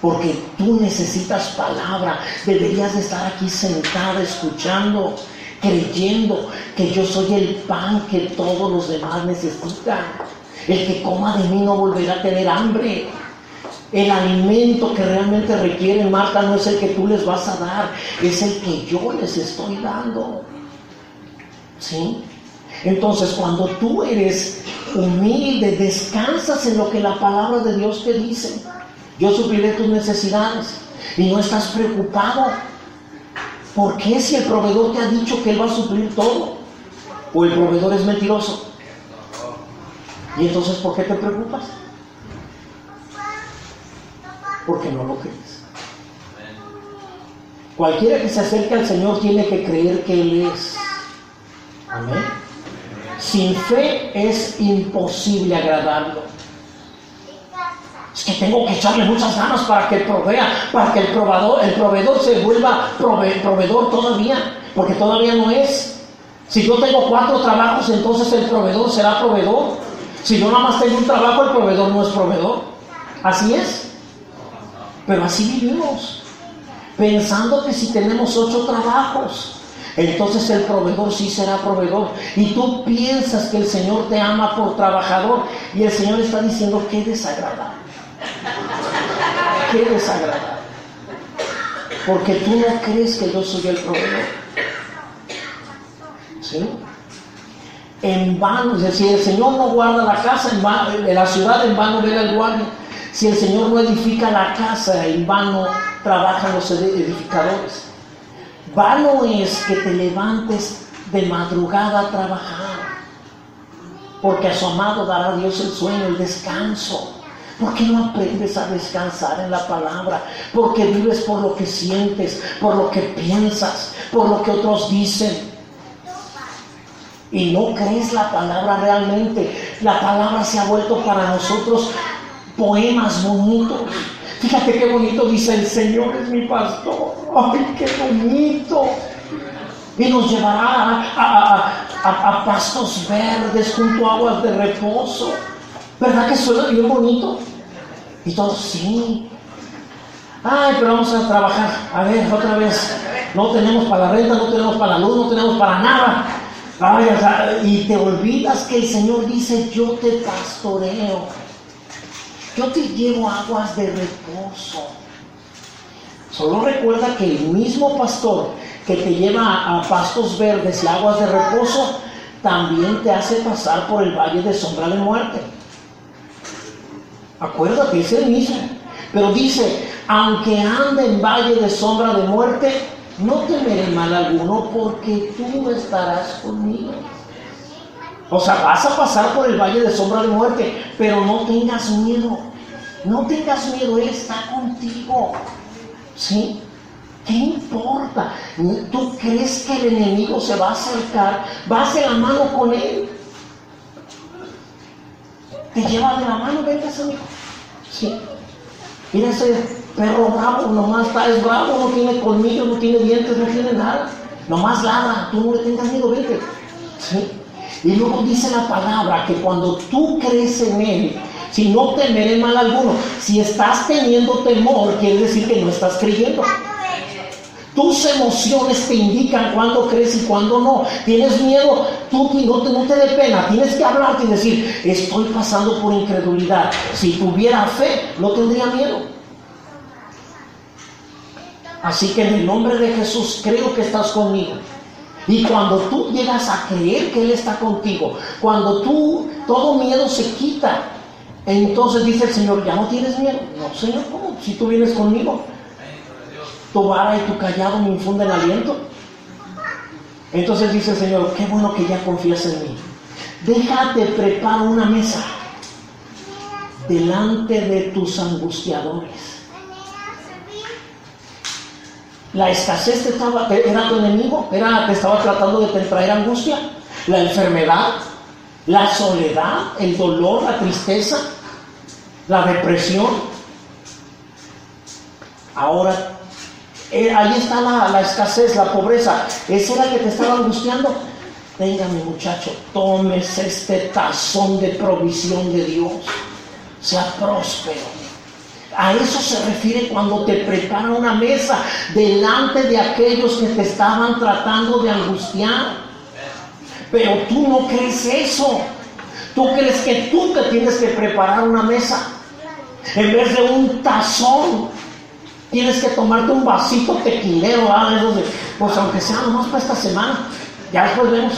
Porque tú necesitas palabra. Deberías de estar aquí sentada escuchando, creyendo que yo soy el pan que todos los demás necesitan. El que coma de mí no volverá a tener hambre. El alimento que realmente requieren, Marta, no es el que tú les vas a dar, es el que yo les estoy dando. ¿Sí? Entonces, cuando tú eres humilde, descansas en lo que la palabra de Dios te dice. Yo supliré tus necesidades y no estás preocupado. ¿Por qué si el proveedor te ha dicho que él va a suplir todo? ¿O el proveedor es mentiroso? ¿Y entonces por qué te preocupas? Porque no lo crees. Cualquiera que se acerque al Señor tiene que creer que Él es. Amén. Sin fe es imposible agradarlo. Es que tengo que echarle muchas ganas para que provea, para que el proveedor, el proveedor se vuelva proveedor todavía, porque todavía no es. Si yo tengo cuatro trabajos, entonces el proveedor será proveedor. Si yo nada más tengo un trabajo, el proveedor no es proveedor. Así es. Pero así vivimos, pensando que si tenemos ocho trabajos, entonces el proveedor sí será proveedor. Y tú piensas que el Señor te ama por trabajador y el Señor está diciendo, qué desagradable. Qué desagradable. Porque tú no crees que yo soy el proveedor. ¿Sí? En vano, es decir, el Señor no guarda la casa, en, vano, la ciudad en vano ve el guardia. Si el Señor no edifica la casa, en vano trabajan los edificadores. Vano es que te levantes de madrugada a trabajar, porque a su amado dará Dios el sueño, el descanso. ¿Por qué no aprendes a descansar en la palabra? Porque vives por lo que sientes, por lo que piensas, por lo que otros dicen. Y no crees la palabra realmente. La palabra se ha vuelto para nosotros poemas bonitos. Fíjate qué bonito dice el Señor es mi pastor. Ay, qué bonito. Y nos llevará a, pastos verdes junto a aguas de reposo. ¿Verdad que suena bien bonito? Y todos, sí. Ay, pero vamos a trabajar. A ver, otra vez. No tenemos para la renta, no tenemos para la luz, no tenemos para nada. Y te olvidas que el Señor dice, yo te pastoreo. Yo te llevo aguas de reposo. Solo recuerda que el mismo pastor que te lleva a pastos verdes y aguas de reposo, también te hace pasar por el valle de sombra de muerte. Acuérdate, es el mismo. Pero dice, aunque ande en valle de sombra de muerte, no temeré mal alguno porque tú estarás conmigo. O sea, vas a pasar por el valle de sombra de muerte, pero no tengas miedo. No tengas miedo, Él está contigo. ¿Sí? ¿Qué importa? ¿Tú crees que el enemigo se va a acercar? Vas de la mano con Él. Te lleva de la mano, venga, amigo. Sí. Mira ese perro bravo, nomás está, es bravo, no tiene colmillos, no tiene dientes, no tiene nada. Nomás ladra, tú no le tengas miedo, vete. ¿Sí? Y luego dice la palabra que cuando tú crees en Él, Si no temeré mal alguno. Si estás teniendo temor, quiere decir que no estás creyendo. Tus emociones te indican cuándo crees y cuándo no. Tienes miedo, tú no te, no te dé pena. Tienes que hablarte y decir, estoy pasando por incredulidad. Si tuviera fe, no tendría miedo. Así que en el nombre de Jesús creo que estás conmigo. Y cuando tú llegas a creer que Él está contigo, cuando tú todo miedo se quita, entonces dice el Señor, ya no tienes miedo. No, Señor, ¿cómo? Si tú vienes conmigo, tu vara y tu callado me infunden aliento. Entonces dice el Señor, qué bueno que ya confías en mí. Déjate preparar una mesa delante de tus angustiadores. La escasez te estaba, era tu enemigo, era, te estaba tratando de traer angustia, la enfermedad, la soledad, el dolor, la tristeza, la depresión. Ahora, eh, ahí está la, escasez, la pobreza. ¿Esa era que te estaba angustiando? Venga, mi muchacho, tomes este tazón de provisión de Dios. Sea próspero a eso se refiere cuando te prepara una mesa delante de aquellos que te estaban tratando de angustiar. Pero tú no crees eso. Tú crees que tú te tienes que preparar una mesa. En vez de un tazón, tienes que tomarte un vasito tequilero, pues aunque sea nomás para esta semana, ya después vemos.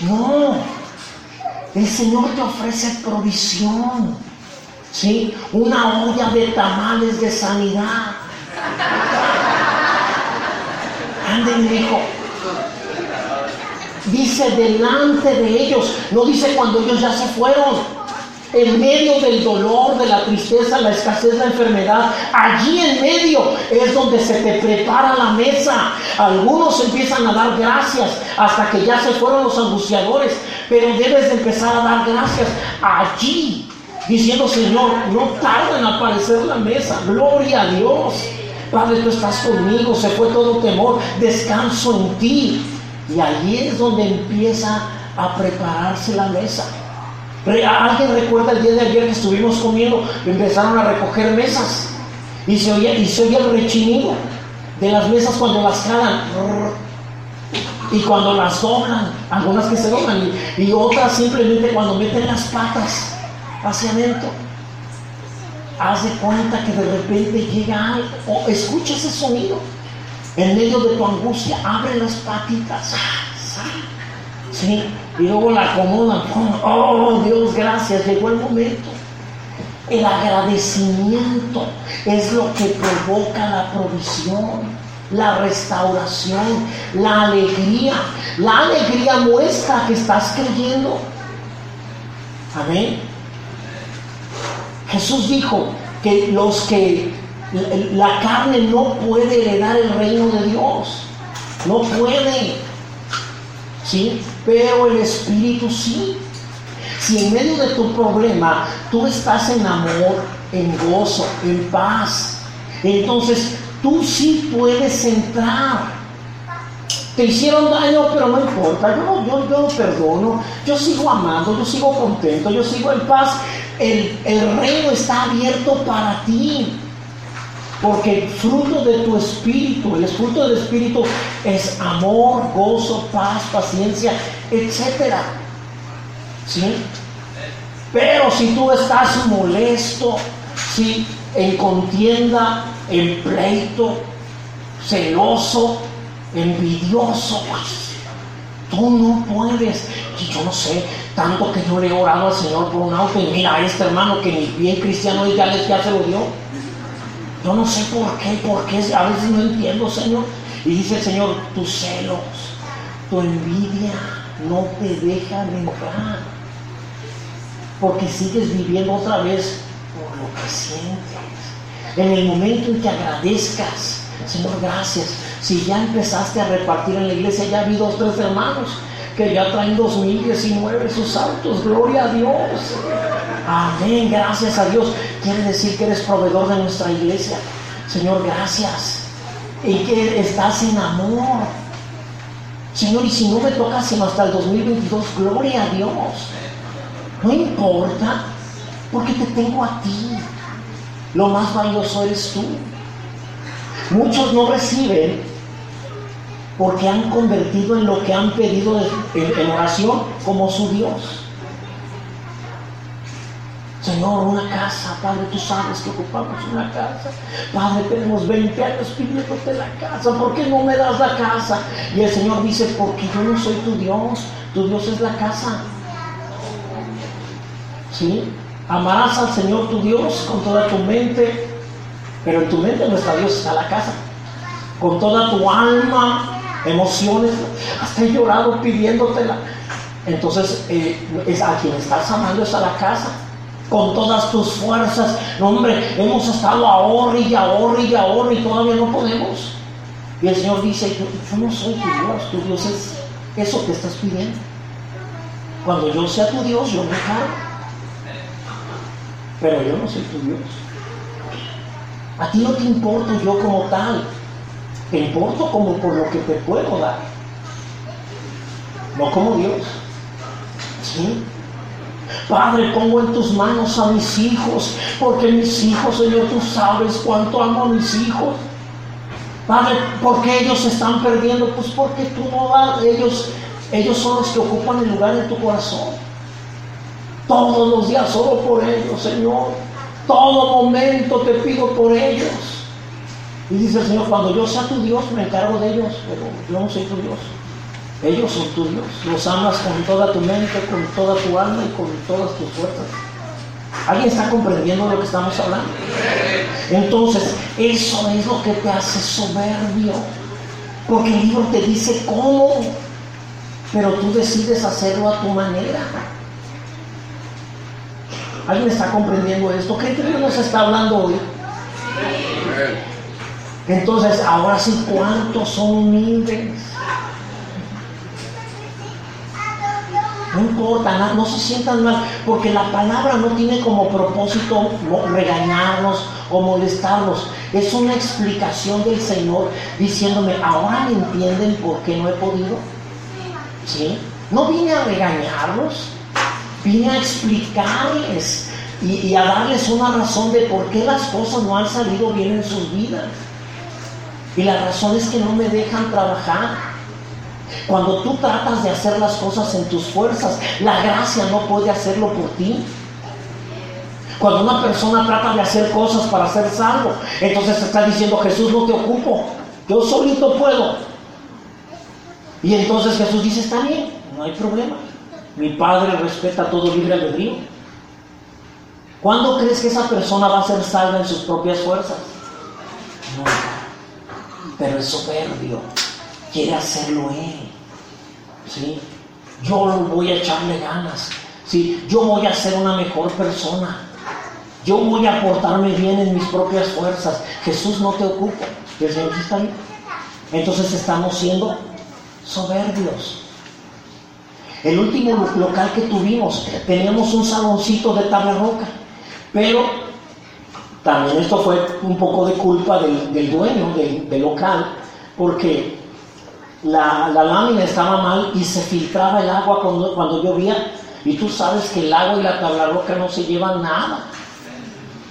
No, el Señor te ofrece provisión. ¿sí? Una olla de tamales de sanidad. Anden, hijo. Dice delante de ellos, no dice cuando ellos ya se fueron. En medio del dolor, de la tristeza, la escasez, la enfermedad, allí en medio es donde se te prepara la mesa. Algunos empiezan a dar gracias hasta que ya se fueron los angustiadores, pero debes de empezar a dar gracias allí diciendo, Señor, no tarda en aparecer la mesa, gloria a Dios. Padre, tú estás conmigo, se fue todo temor, descanso en ti. Y allí es donde empieza a prepararse la mesa. ¿Alguien recuerda el día de ayer que estuvimos comiendo? Empezaron a recoger mesas y se oía, el rechinido de las mesas cuando las jalan y cuando las doblan, algunas que se doblan y, y otras simplemente cuando meten las patas hacia adentro. Haz de cuenta que de repente llega algo, o escucha ese sonido. En medio de tu angustia, abre las patitas. ¿Sí? Y luego la acomodan. Oh, Dios, gracias, llegó el momento. El agradecimiento es lo que provoca la provisión, la restauración, la alegría. La alegría muestra que estás creyendo. Amén. Jesús dijo que los que la carne no puede heredar el reino de Dios, no puede, ¿sí? Pero el Espíritu sí. Si en medio de tu problema tú estás en amor, en gozo, en paz, entonces tú sí puedes entrar te hicieron daño, pero no importa, yo, yo, yo perdono, yo sigo amando, yo sigo contento, yo sigo en paz. El, el reino está abierto para ti. Porque el fruto de tu espíritu, el fruto del espíritu es amor, gozo, paz, paciencia, etc. ¿Sí? Pero si tú estás molesto, ¿sí? en contienda, en pleito, celoso, envidioso, pues. Tú no puedes. Y yo no sé, tanto que yo le he orado al Señor por un auto y mira a este hermano que ni bien cristiano ya, les, ya se lo dio. Yo no sé por qué, por qué, a veces no entiendo, Señor. Y dice el Señor, tus celos, tu envidia no te dejan entrar. Porque sigues viviendo otra vez por lo que sientes. En el momento en que agradezcas, Señor, gracias si ya empezaste a repartir en la iglesia, ya vi dos, tres hermanos que ya traen 2019 sus autos. Gloria a Dios. Amén. Gracias a Dios. Quiere decir que eres proveedor de nuestra iglesia. Señor, gracias. Y que estás en amor. Señor, y si no me tocas sino hasta el 2022, gloria a Dios. No importa, porque te tengo a ti. Lo más valioso eres tú. Muchos no reciben porque han convertido en lo que han pedido en, oración como su Dios. Señor, una casa, Padre, tú sabes que ocupamos una casa. Padre, tenemos 20 años pidiéndote la casa, ¿por qué no me das la casa? Y el Señor dice, porque yo no soy tu Dios, tu Dios es la casa. ¿Sí? Amarás al Señor tu Dios con toda tu mente, pero en tu mente nuestra Dios está la casa. Con toda tu alma, emociones, hasta he llorado pidiéndotela. Entonces, eh, es a quien estás amando es la casa. Con todas tus fuerzas. No, hombre, hemos estado ahorre y ahorre y ahorre y todavía no podemos. Y el Señor dice, yo, no soy tu Dios, tu Dios es eso que estás pidiendo. Cuando yo sea tu Dios, yo me cargo. Pero yo no soy tu Dios. A ti no te importo yo como tal. Te importo como por lo que te puedo dar. No como Dios. ¿Sí? Padre, pongo en tus manos a mis hijos, porque mis hijos, Señor, tú sabes cuánto amo a mis hijos. Padre, ¿por qué ellos se están perdiendo? Pues porque tú no vas, ellos, ellos son los que ocupan el lugar en tu corazón. Todos los días solo por ellos, Señor. Todo momento te pido por ellos. Y dice el Señor, cuando yo sea tu Dios, me encargo de ellos, pero yo no soy tu Dios. Ellos son tuyos. Los amas con toda tu mente, con toda tu alma y con todas tus fuerzas. ¿Alguien está comprendiendo lo que estamos hablando? Entonces, eso es lo que te hace soberbio. Porque el libro te dice cómo, pero tú decides hacerlo a tu manera. ¿Alguien está comprendiendo esto? ¿Qué Dios nos está hablando hoy? Entonces, ahora sí, ¿cuántos son humildes? No importa, no, se sientan mal, porque la palabra no tiene como propósito regañarnos o molestarnos. Es una explicación del Señor diciéndome, ahora entienden por qué no he podido. ¿Sí? No vine a regañarlos, vine a explicarles y a darles una razón de por qué las cosas no han salido bien en sus vidas. Y la razón es que no me dejan trabajar. Cuando tú tratas de hacer las cosas en tus fuerzas, la gracia no puede hacerlo por ti. Cuando una persona trata de hacer cosas para ser salvo, entonces está diciendo, Jesús, no te ocupo, yo solito puedo. Y entonces Jesús dice, está bien, no hay problema. Mi Padre respeta todo libre albedrío. ¿Cuándo crees que esa persona va a ser salva en sus propias fuerzas? No, pero es soberbio quiere hacerlo Él. ¿sí? Yo voy a echarle ganas. ¿sí? Yo voy a ser una mejor persona. Yo voy a portarme bien en mis propias fuerzas. Jesús no te ocupa. el Señor está ahí. Entonces estamos siendo soberbios. El último local que tuvimos, teníamos un saloncito de tabla roca, pero también esto fue un poco de culpa del, dueño del local, porque la, lámina estaba mal y se filtraba el agua cuando, cuando llovía. Y tú sabes que el agua y la tabla roca no se llevan nada.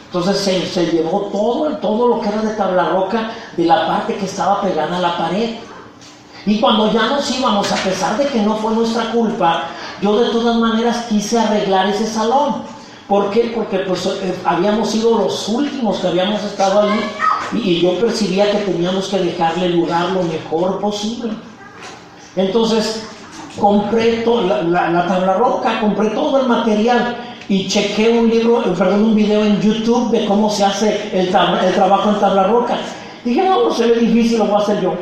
Entonces se, se, llevó todo, todo lo que era de tabla roca de la parte que estaba pegada a la pared. Y cuando ya nos íbamos, a pesar de que no fue nuestra culpa, yo de todas maneras quise arreglar ese salón. ¿Por qué? Porque pues eh, habíamos sido los últimos que habíamos estado ahí y, yo percibía que teníamos que dejarle el lugar lo mejor posible. Entonces, compré la, la, tabla roca, compré todo el material y chequé un libro, eh, perdón, un video en YouTube de cómo se hace el, trabajo en tabla roca. Dije, no, no se ve difícil, lo voy a hacer yo.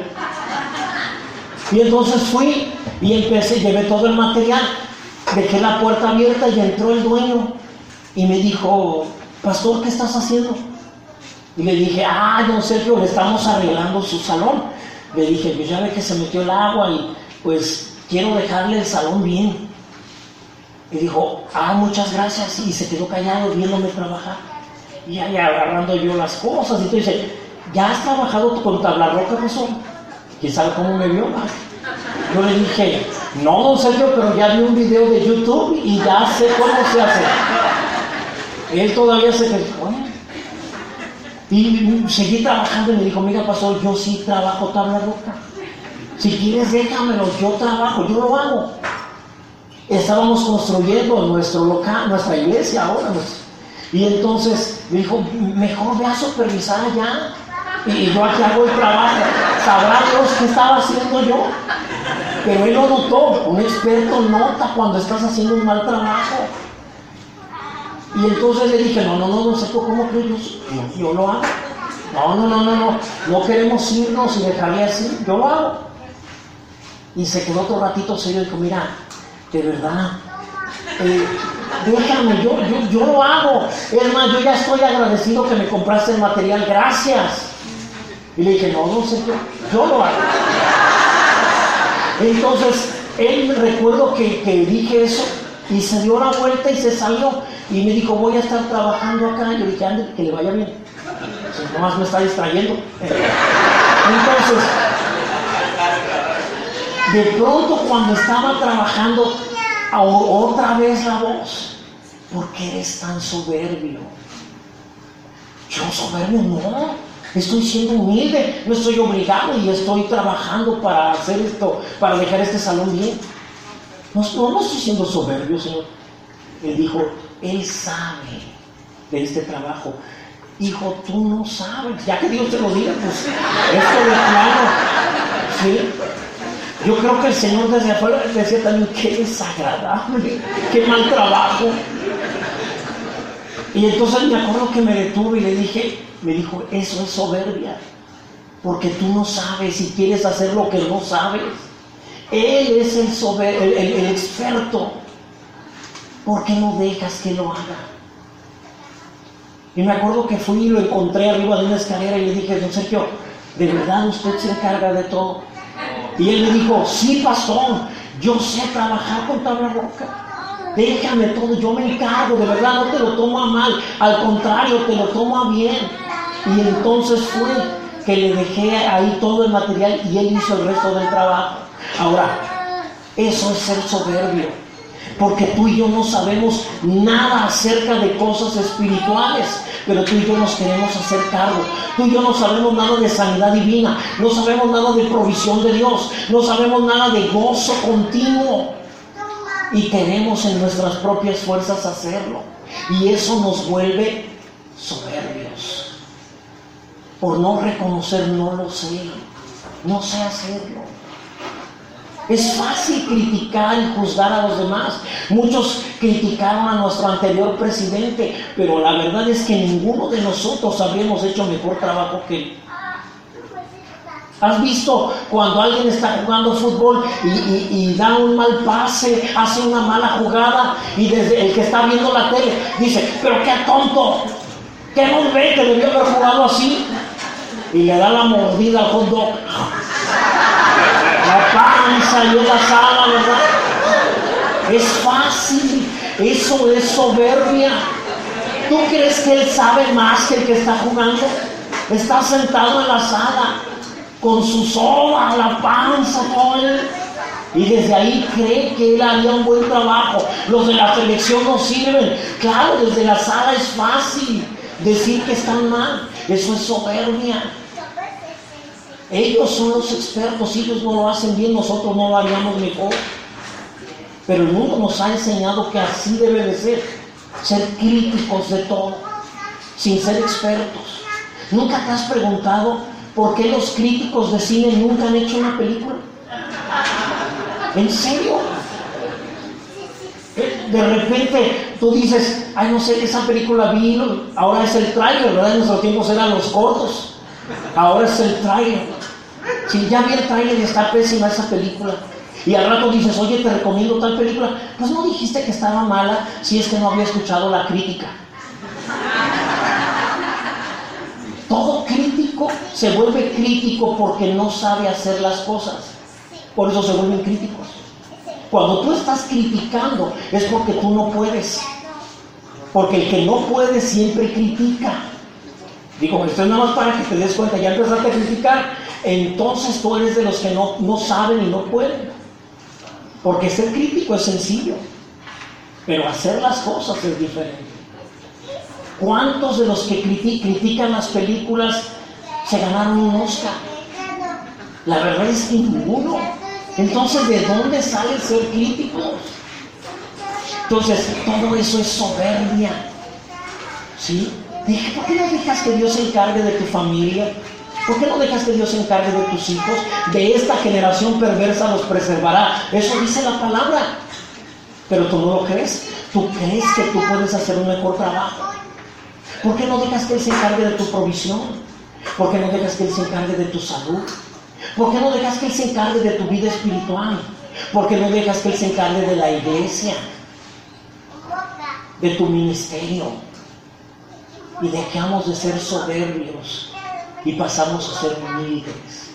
Y entonces fui y empecé, llevé todo el material, dejé la puerta abierta y entró el dueño y me dijo, pastor, ¿qué estás haciendo? Y le dije, ah, don Sergio, le estamos arreglando su salón. Le dije, pues ya ve que se metió el agua y pues quiero dejarle el salón bien. Y dijo, ah, muchas gracias. Y se quedó callado viéndome trabajar. Y ahí agarrando yo las cosas. Y entonces dice, ¿ya has trabajado con tabla roca, pastor? ¿Quién sabe cómo me vio? Yo le dije, No, don Sergio, pero ya vi un video de YouTube y ya sé cómo se hace. Él todavía se quedó. Y seguí trabajando y me dijo, mira, pastor, yo sí trabajo tabla roca. Si quieres, déjamelo, yo trabajo, yo lo hago. Estábamos construyendo nuestro local, nuestra iglesia ahora. Y entonces me dijo, mejor ve a supervisar allá. Y yo aquí hago el trabajo. Sabrá Dios qué estaba haciendo yo. Pero él lo notó. Un experto nota cuando estás haciendo un mal trabajo. Y entonces le dije, no, no, no, no sé cómo que yo, lo hago. No, no, no, no, no, no queremos irnos y dejarle así, yo lo hago. Y se quedó otro ratito serio y dijo, mira, de verdad, eh, déjame, yo, yo, yo lo hago. Es yo ya estoy agradecido que me compraste el material, gracias. Y le dije, no, no sé, yo, yo lo hago. Entonces, él recuerdo que, que dije eso y se dio la vuelta y se salió. Y me dijo, voy a estar trabajando acá. Y yo dije, ande, que le vaya bien. Si nomás me está distrayendo. Entonces, de pronto cuando estaba trabajando, otra vez la voz, ¿por qué eres tan soberbio? Yo soberbio no, estoy siendo humilde, no estoy obligado y estoy trabajando para hacer esto, para dejar este salón bien. No, no, no estoy siendo soberbio, Señor. Él dijo, Él sabe de este trabajo. Hijo, tú no sabes. Ya que Dios te lo diga, pues esto de claro. ¿sí? Yo creo que el Señor desde afuera decía también, qué desagradable, qué mal trabajo. Y entonces me acuerdo que me detuve y le dije, me dijo, eso es soberbia, porque tú no sabes y quieres hacer lo que no sabes. Él es el, sober, el, experto. ¿Por qué no dejas que lo haga? Y me acuerdo que fui y lo encontré arriba de una escalera y le dije, don Sergio, ¿de verdad usted se encarga de todo? Y él me dijo, sí, pastor, yo sé trabajar con tabla roca. Déjame todo, yo me encargo, de verdad no te lo tomo a mal, al contrario, te lo tomo a bien. Y entonces fue que le dejé ahí todo el material y él hizo el resto del trabajo. Ahora, eso es ser soberbio, porque tú y yo no sabemos nada acerca de cosas espirituales, pero tú y yo nos queremos hacer cargo. Tú y yo no sabemos nada de sanidad divina, no sabemos nada de provisión de Dios, no sabemos nada de gozo continuo. Y queremos en nuestras propias fuerzas hacerlo. Y eso nos vuelve soberbios. Por no reconocer, no lo sé, no sé hacerlo. Es fácil criticar y juzgar a los demás. Muchos criticaron a nuestro anterior presidente, pero la verdad es que ninguno de nosotros habríamos hecho mejor trabajo que él. ¿Has visto cuando alguien está jugando fútbol y, da un mal pase, hace una mala jugada y desde el que está viendo la tele dice, pero qué tonto, qué no ve que debió haber jugado así? Y le da la mordida al hot dog la panza y ¿verdad? Es fácil, eso es soberbia. ¿Tú crees que él sabe más que el que está jugando? Está sentado en la sala con su soda, la panza, todo él. Y desde ahí cree que él haría un buen trabajo. Los de la selección no sirven. Claro, desde la sala es fácil decir que están mal. Eso es soberbia. Ellos son los expertos, ellos no lo hacen bien, nosotros no lo haríamos mejor. Pero el mundo nos ha enseñado que así debe de ser, ser críticos de todo, sin ser expertos. ¿Nunca te has preguntado por qué los críticos de cine nunca han hecho una película? ¿En serio? Eh, de repente tú dices, ay no sé, esa película vino, ahora es el trailer, ¿verdad? En nuestros tiempos eran los cortos, ahora es el trailer. Si ya vi el trailer y está pésima esa película, y al rato dices, oye, te recomiendo tal película, pues no dijiste que estaba mala si es que no había escuchado la crítica. Todo crítico se vuelve crítico porque no sabe hacer las cosas. Por eso se vuelven críticos. Cuando tú estás criticando es porque tú no puedes. Porque el que no puede siempre critica. Digo, esto es nada más para que te des cuenta, ya empezaste a criticar, entonces tú eres de los que no, no saben y no pueden. Porque ser crítico es sencillo, pero hacer las cosas es diferente. ¿Cuántos de los que critican las películas se ganaron un Oscar? La verdad es que ninguno. Entonces, ¿de dónde sale ser críticos? Entonces, todo eso es soberbia. ¿Sí? ¿Por qué no dejas que Dios se encargue de tu familia? ¿Por qué no dejas que Dios se encargue de tus hijos? De esta generación perversa los preservará. Eso dice la palabra. Pero tú no lo crees. Tú crees que tú puedes hacer un mejor trabajo. ¿Por qué no dejas que Él se encargue de tu provisión? ¿Por qué no dejas que Él se encargue de tu salud? ¿Por qué no dejas que Él se encargue de tu vida espiritual? ¿Por qué no dejas que Él se encargue de la iglesia? De tu ministerio. Y dejamos de ser soberbios y pasamos a ser humildes.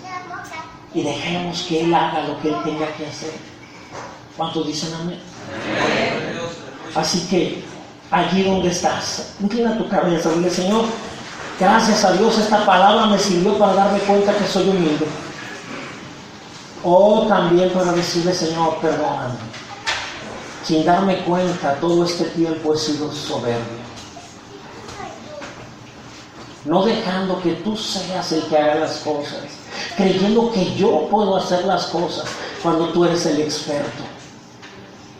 Y dejemos que Él haga lo que Él tenga que hacer. ¿Cuántos dicen amén? Así que allí donde estás, inclina tu cabeza, dile Señor, gracias a Dios esta palabra me sirvió para darme cuenta que soy humilde. O también para decirle Señor, perdóname. Sin darme cuenta, todo este tiempo he sido soberbio no dejando que tú seas el que haga las cosas, creyendo que yo puedo hacer las cosas cuando tú eres el experto,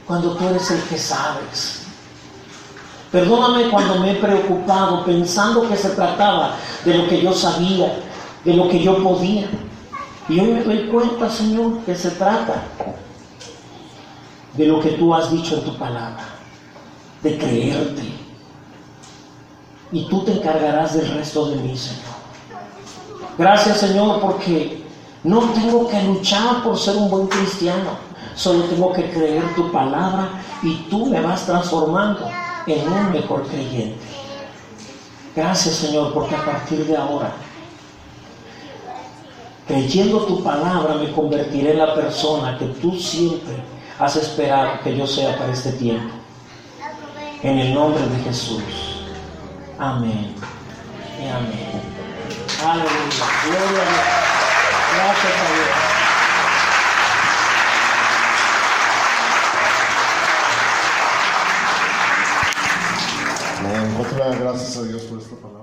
cuando tú eres el que sabes. Perdóname cuando me he preocupado pensando que se trataba de lo que yo sabía, de lo que yo podía. Y hoy me doy cuenta, Señor, que se trata de lo que tú has dicho en tu palabra, de creerte y tú te encargarás del resto de mí, Señor. Gracias, Señor, porque no tengo que luchar por ser un buen cristiano, solo tengo que creer tu palabra y tú me vas transformando en un mejor creyente. Gracias, Señor, porque a partir de ahora, creyendo tu palabra, me convertiré en la persona que tú siempre has esperado que yo sea para este tiempo. En el nombre de Jesús. Amén. Y amén. Aleluya. Gloria a Dios. Gracias a Dios. Amén. Otra gracias a Dios por esta palabra.